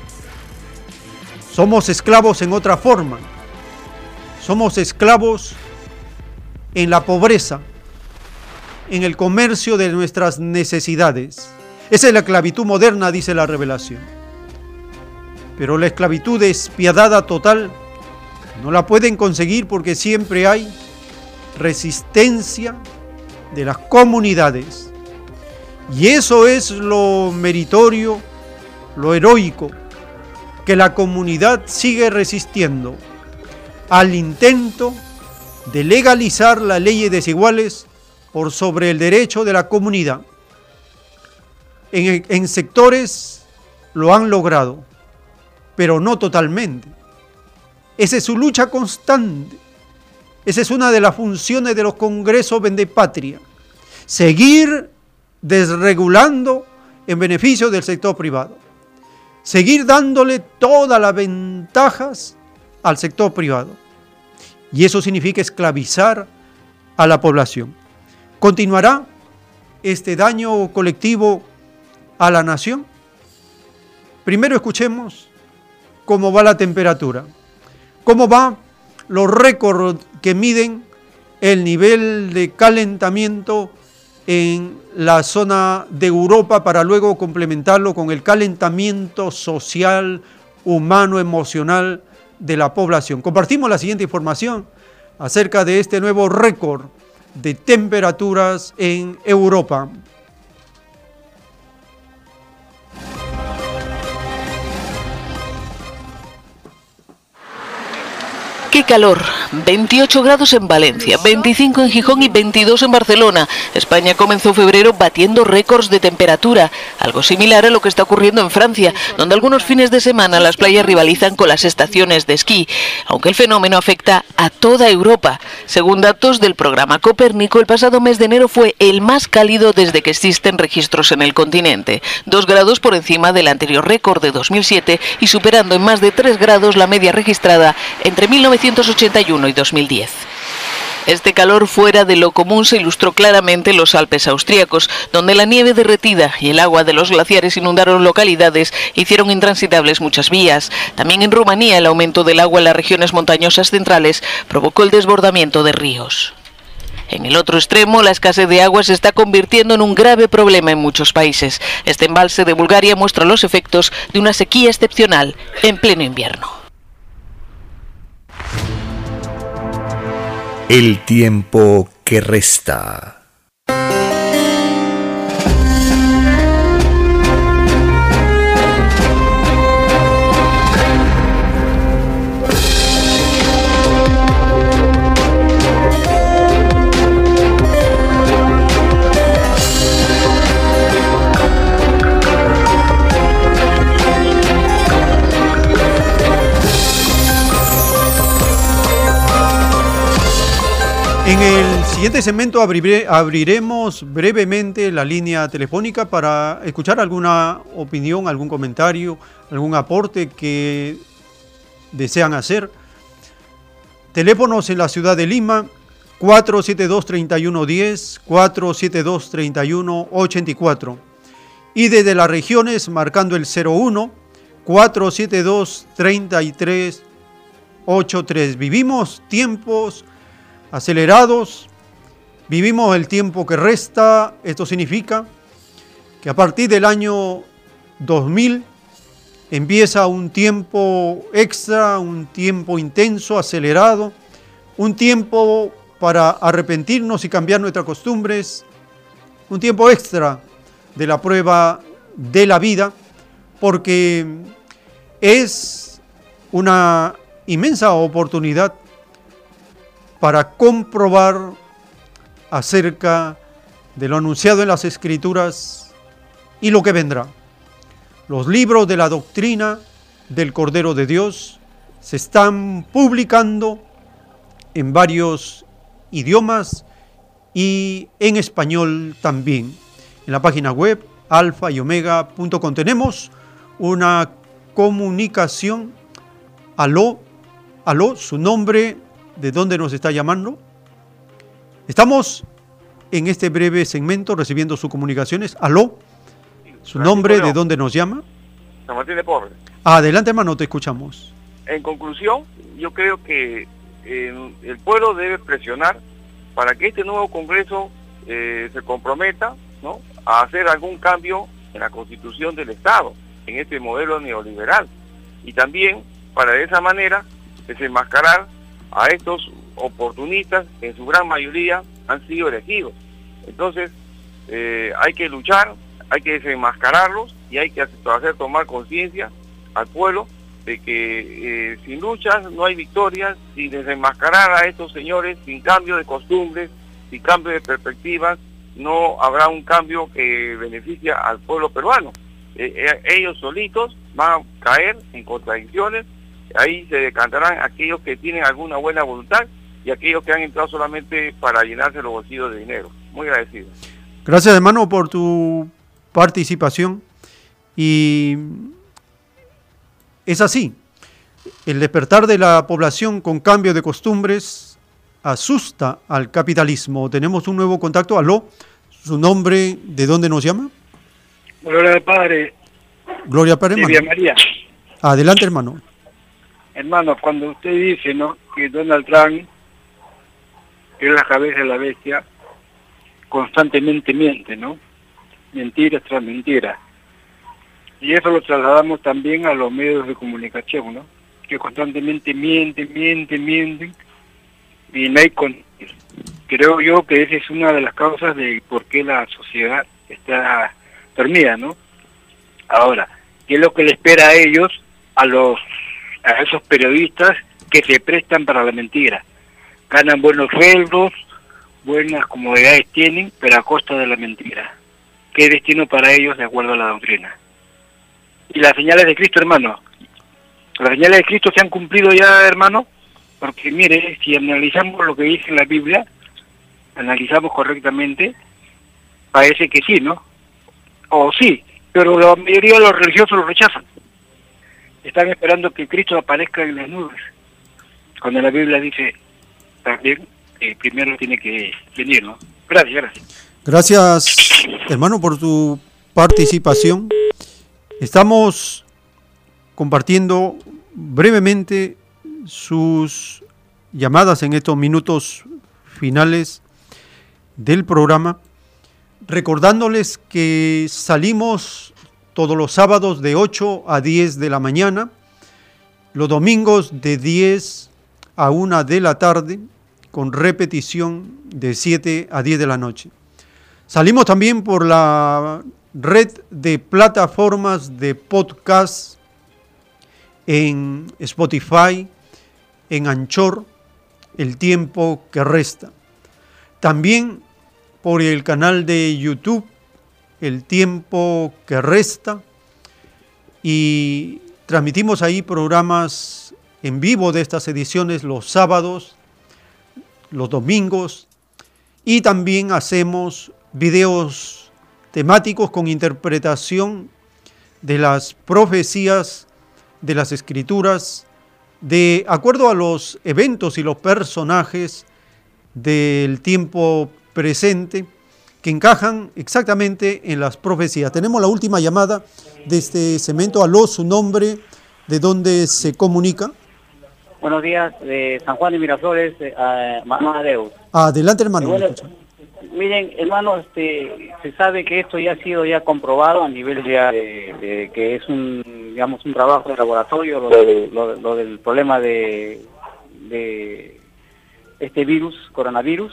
Somos esclavos en otra forma. Somos esclavos en la pobreza, en el comercio de nuestras necesidades. Esa es la esclavitud moderna, dice la revelación. Pero la esclavitud despiadada total no la pueden conseguir porque siempre hay resistencia de las comunidades. Y eso es lo meritorio, lo heroico, que la comunidad sigue resistiendo al intento de legalizar las leyes desiguales por sobre el derecho de la comunidad. En, sectores lo han logrado, pero no totalmente. Esa es su lucha constante. Esa es una de las funciones de los congresos patria. Seguir desregulando en beneficio del sector privado. Seguir dándole todas las ventajas al sector privado. Y eso significa esclavizar a la población. ¿Continuará este daño colectivo a la nación? Primero escuchemos cómo va la temperatura, cómo va los récords que miden el nivel de calentamiento en la zona de Europa para luego complementarlo con el calentamiento social, humano, emocional de la población. Compartimos la siguiente información acerca de este nuevo récord de temperaturas en Europa. ¡Qué calor! 28 grados en Valencia, 25 en Gijón y 22 en Barcelona. España comenzó febrero batiendo récords de temperatura, algo similar a lo que está ocurriendo en Francia, donde algunos fines de semana las playas rivalizan con las estaciones de esquí, aunque el fenómeno afecta a toda Europa. Según datos del programa Copérnico, el pasado mes de enero fue el más cálido desde que existen registros en el continente, dos grados por encima del anterior récord de 2007 y superando en más de 3 grados la media registrada entre 1900 1981 y 2010. Este calor fuera de lo común se ilustró claramente en los Alpes austríacos, donde la nieve derretida y el agua de los glaciares inundaron localidades e hicieron intransitables muchas vías. También en Rumanía el aumento del agua en las regiones montañosas centrales provocó el desbordamiento de ríos. En el otro extremo, la escasez de agua se está convirtiendo en un grave problema en muchos países. Este embalse de Bulgaria muestra los efectos de una sequía excepcional en pleno invierno. El tiempo que resta. En el siguiente segmento abriremos brevemente la línea telefónica para escuchar alguna opinión, algún comentario, algún aporte que desean hacer. Teléfonos en la ciudad de Lima 472-3110, 472-3184. Y desde las regiones marcando el 01 472-3383. Vivimos tiempos acelerados, vivimos el tiempo que resta, esto significa que a partir del año 2000 empieza un tiempo extra, un tiempo intenso, acelerado, un tiempo para arrepentirnos y cambiar nuestras costumbres, un tiempo extra de la prueba de la vida, porque es una inmensa oportunidad para comprobar acerca de lo anunciado en las Escrituras y lo que vendrá. Los libros de la doctrina del Cordero de Dios se están publicando en varios idiomas y en español también. En la página web alfa y omega.com tenemos una comunicación. Aló, aló, su nombre de dónde nos está llamando. Estamos en este breve segmento recibiendo sus comunicaciones. Aló, su nombre, de dónde nos llama. San Martín de Porres. Adelante, hermano, te escuchamos. En conclusión, yo creo que eh, el pueblo debe presionar para que este nuevo Congreso eh, se comprometa ¿no? a hacer algún cambio en la constitución del Estado, en este modelo neoliberal. Y también, para de esa manera, desenmascarar a estos oportunistas, en su gran mayoría han sido elegidos. Entonces, eh, hay que luchar, hay que desenmascararlos y hay que hacer tomar conciencia al pueblo de que eh, sin luchas no hay victorias, sin desenmascarar a estos señores, sin cambio de costumbres, sin cambio de perspectivas, no habrá un cambio que beneficia al pueblo peruano. Eh, ellos solitos van a caer en contradicciones ahí se decantarán aquellos que tienen alguna buena voluntad y aquellos que han entrado solamente para llenarse los bolsillos de dinero. Muy agradecido. Gracias hermano por tu participación y es así. El despertar de la población con cambio de costumbres asusta al capitalismo. Tenemos un nuevo contacto. Aló, su nombre, ¿de dónde nos llama? Gloria al Padre. Gloria al Padre, María. Adelante, hermano. Hermano, cuando usted dice ¿no? que Donald Trump es la cabeza de la bestia, constantemente miente, ¿no? Mentiras tras mentiras. Y eso lo trasladamos también a los medios de comunicación, ¿no? Que constantemente mienten, mienten, mienten y no hay con... Creo yo que esa es una de las causas de por qué la sociedad está dormida, ¿no? Ahora, ¿qué es lo que le espera a ellos, a los a esos periodistas que se prestan para la mentira. Ganan buenos sueldos, buenas comodidades tienen, pero a costa de la mentira. ¿Qué destino para ellos de acuerdo a la doctrina? Y las señales de Cristo, hermano. Las señales de Cristo se han cumplido ya, hermano, porque mire, si analizamos lo que dice la Biblia, analizamos correctamente, parece que sí, ¿no? O sí, pero la mayoría de los religiosos lo rechazan están esperando que Cristo aparezca en las nubes. Cuando la Biblia dice también que primero tiene que venir, ¿no? Gracias, gracias. Gracias, hermano, por tu participación. Estamos compartiendo brevemente sus llamadas en estos minutos finales del programa, recordándoles que salimos todos los sábados de 8 a 10 de la mañana, los domingos de 10 a 1 de la tarde, con repetición de 7 a 10 de la noche. Salimos también por la red de plataformas de podcast en Spotify, en Anchor, el tiempo que resta. También por el canal de YouTube el tiempo que resta y transmitimos ahí programas en vivo de estas ediciones los sábados los domingos y también hacemos videos temáticos con interpretación de las profecías de las escrituras de acuerdo a los eventos y los personajes del tiempo presente que encajan exactamente en las profecías. Tenemos la última llamada de este cemento. Aló, su nombre, de dónde se comunica. Buenos días, de San Juan de Miraflores, eh, a Deus. Adelante, hermano. miren, hermano, este, se sabe que esto ya ha sido ya comprobado a nivel ya de, que es un, digamos, un trabajo de laboratorio, lo, del problema de, de este virus, coronavirus,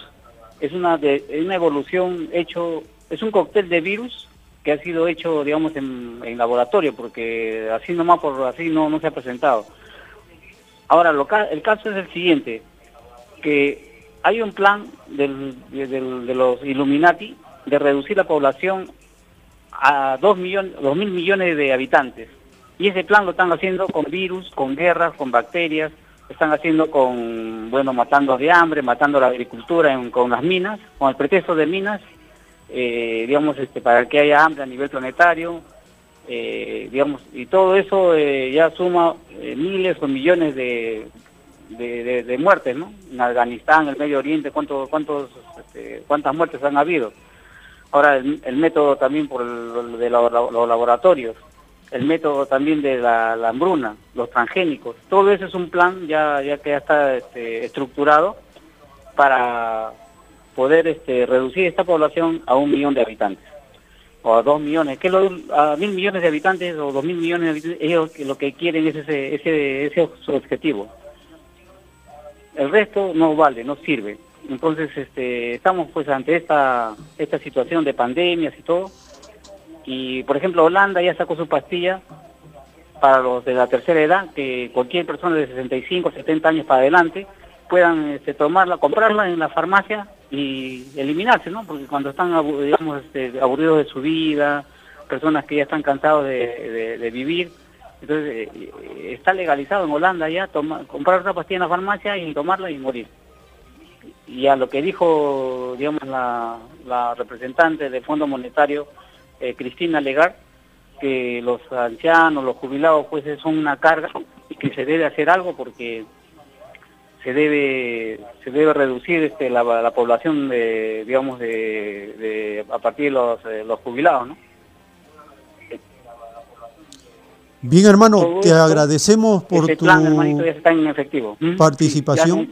es una, de, una evolución hecho, es un cóctel de virus que ha sido hecho, digamos, en, en laboratorio, porque así nomás por así no, no se ha presentado. Ahora, lo, el caso es el siguiente, que hay un plan del, de los Illuminati de reducir la población a 2 millones, dos mil millones de habitantes. Y ese plan lo están haciendo con virus, con guerras, con bacterias, están haciendo con, bueno, matando de hambre, matando la agricultura con las minas, con el pretexto de minas, eh, digamos, este, para que haya hambre a nivel planetario, eh, digamos, y todo eso eh, ya suma miles o millones de, de, muertes, ¿no? En Afganistán, en el Medio Oriente, ¿cuántos, cuántos, este, ¿cuántas muertes han habido? Ahora, el, método también por de los, laboratorios, el método también de la, hambruna, los transgénicos, todo eso es un plan ya, ya que ya está este, estructurado para poder este, reducir esta población a un millón de habitantes o a dos millones, que lo, a mil millones de habitantes o dos mil millones de habitantes, ellos lo que quieren es ese, ese, ese objetivo. El resto no vale, no sirve. Entonces, este, estamos pues ante esta, esta situación de pandemias y todo. Y, por ejemplo, Holanda ya sacó su pastilla para los de la tercera edad, que cualquier persona de 65, 70 años para adelante puedan este, tomarla, comprarla en la farmacia y eliminarse, ¿no? Porque cuando están, digamos, este, aburridos de su vida, personas que ya están cansados de, vivir, entonces eh, está legalizado en Holanda ya comprar una pastilla en la farmacia y tomarla y morir. Y a lo que dijo, digamos, la, representante del Fondo Monetario, eh, Cristina Legar, que los ancianos, los jubilados, pues son una carga y que se debe hacer algo porque se debe se debe reducir este, la, población de digamos de, a partir de los, eh, los jubilados ¿no? bien hermano te agradecemos por tu participación.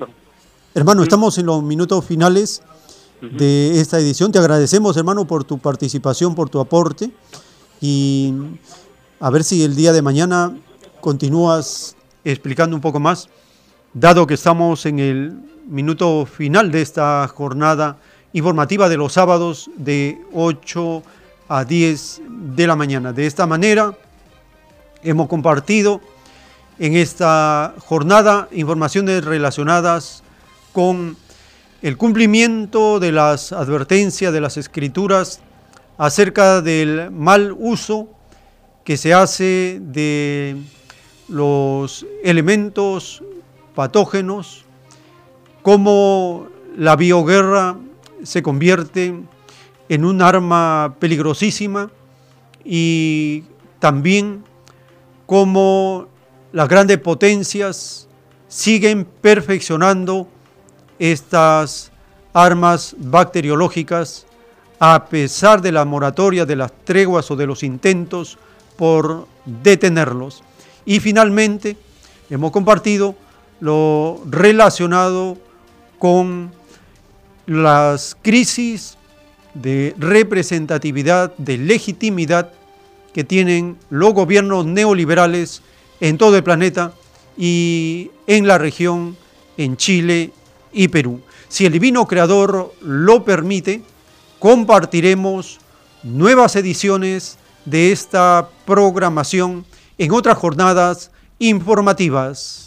hermano estamos en los minutos finales de esta edición. Te agradecemos hermano por tu participación por tu aporte. Y a ver si el día de mañana continúas explicando un poco más dado que estamos en el minuto final de esta jornada informativa de los sábados de 8 a 10 de la mañana. De esta manera hemos compartido en esta jornada informaciones relacionadas con el cumplimiento de las advertencias de las escrituras acerca del mal uso que se hace de los elementos patógenos, cómo la bioguerra se convierte en un arma peligrosísima y también cómo las grandes potencias siguen perfeccionando estas armas bacteriológicas a pesar de la moratoria de las treguas o de los intentos por detenerlos. Y finalmente hemos compartido lo relacionado con las crisis de representatividad, de legitimidad que tienen los gobiernos neoliberales en todo el planeta y en la región, en Chile y Perú. Si el Divino Creador lo permite, compartiremos nuevas ediciones de esta programación en otras jornadas informativas.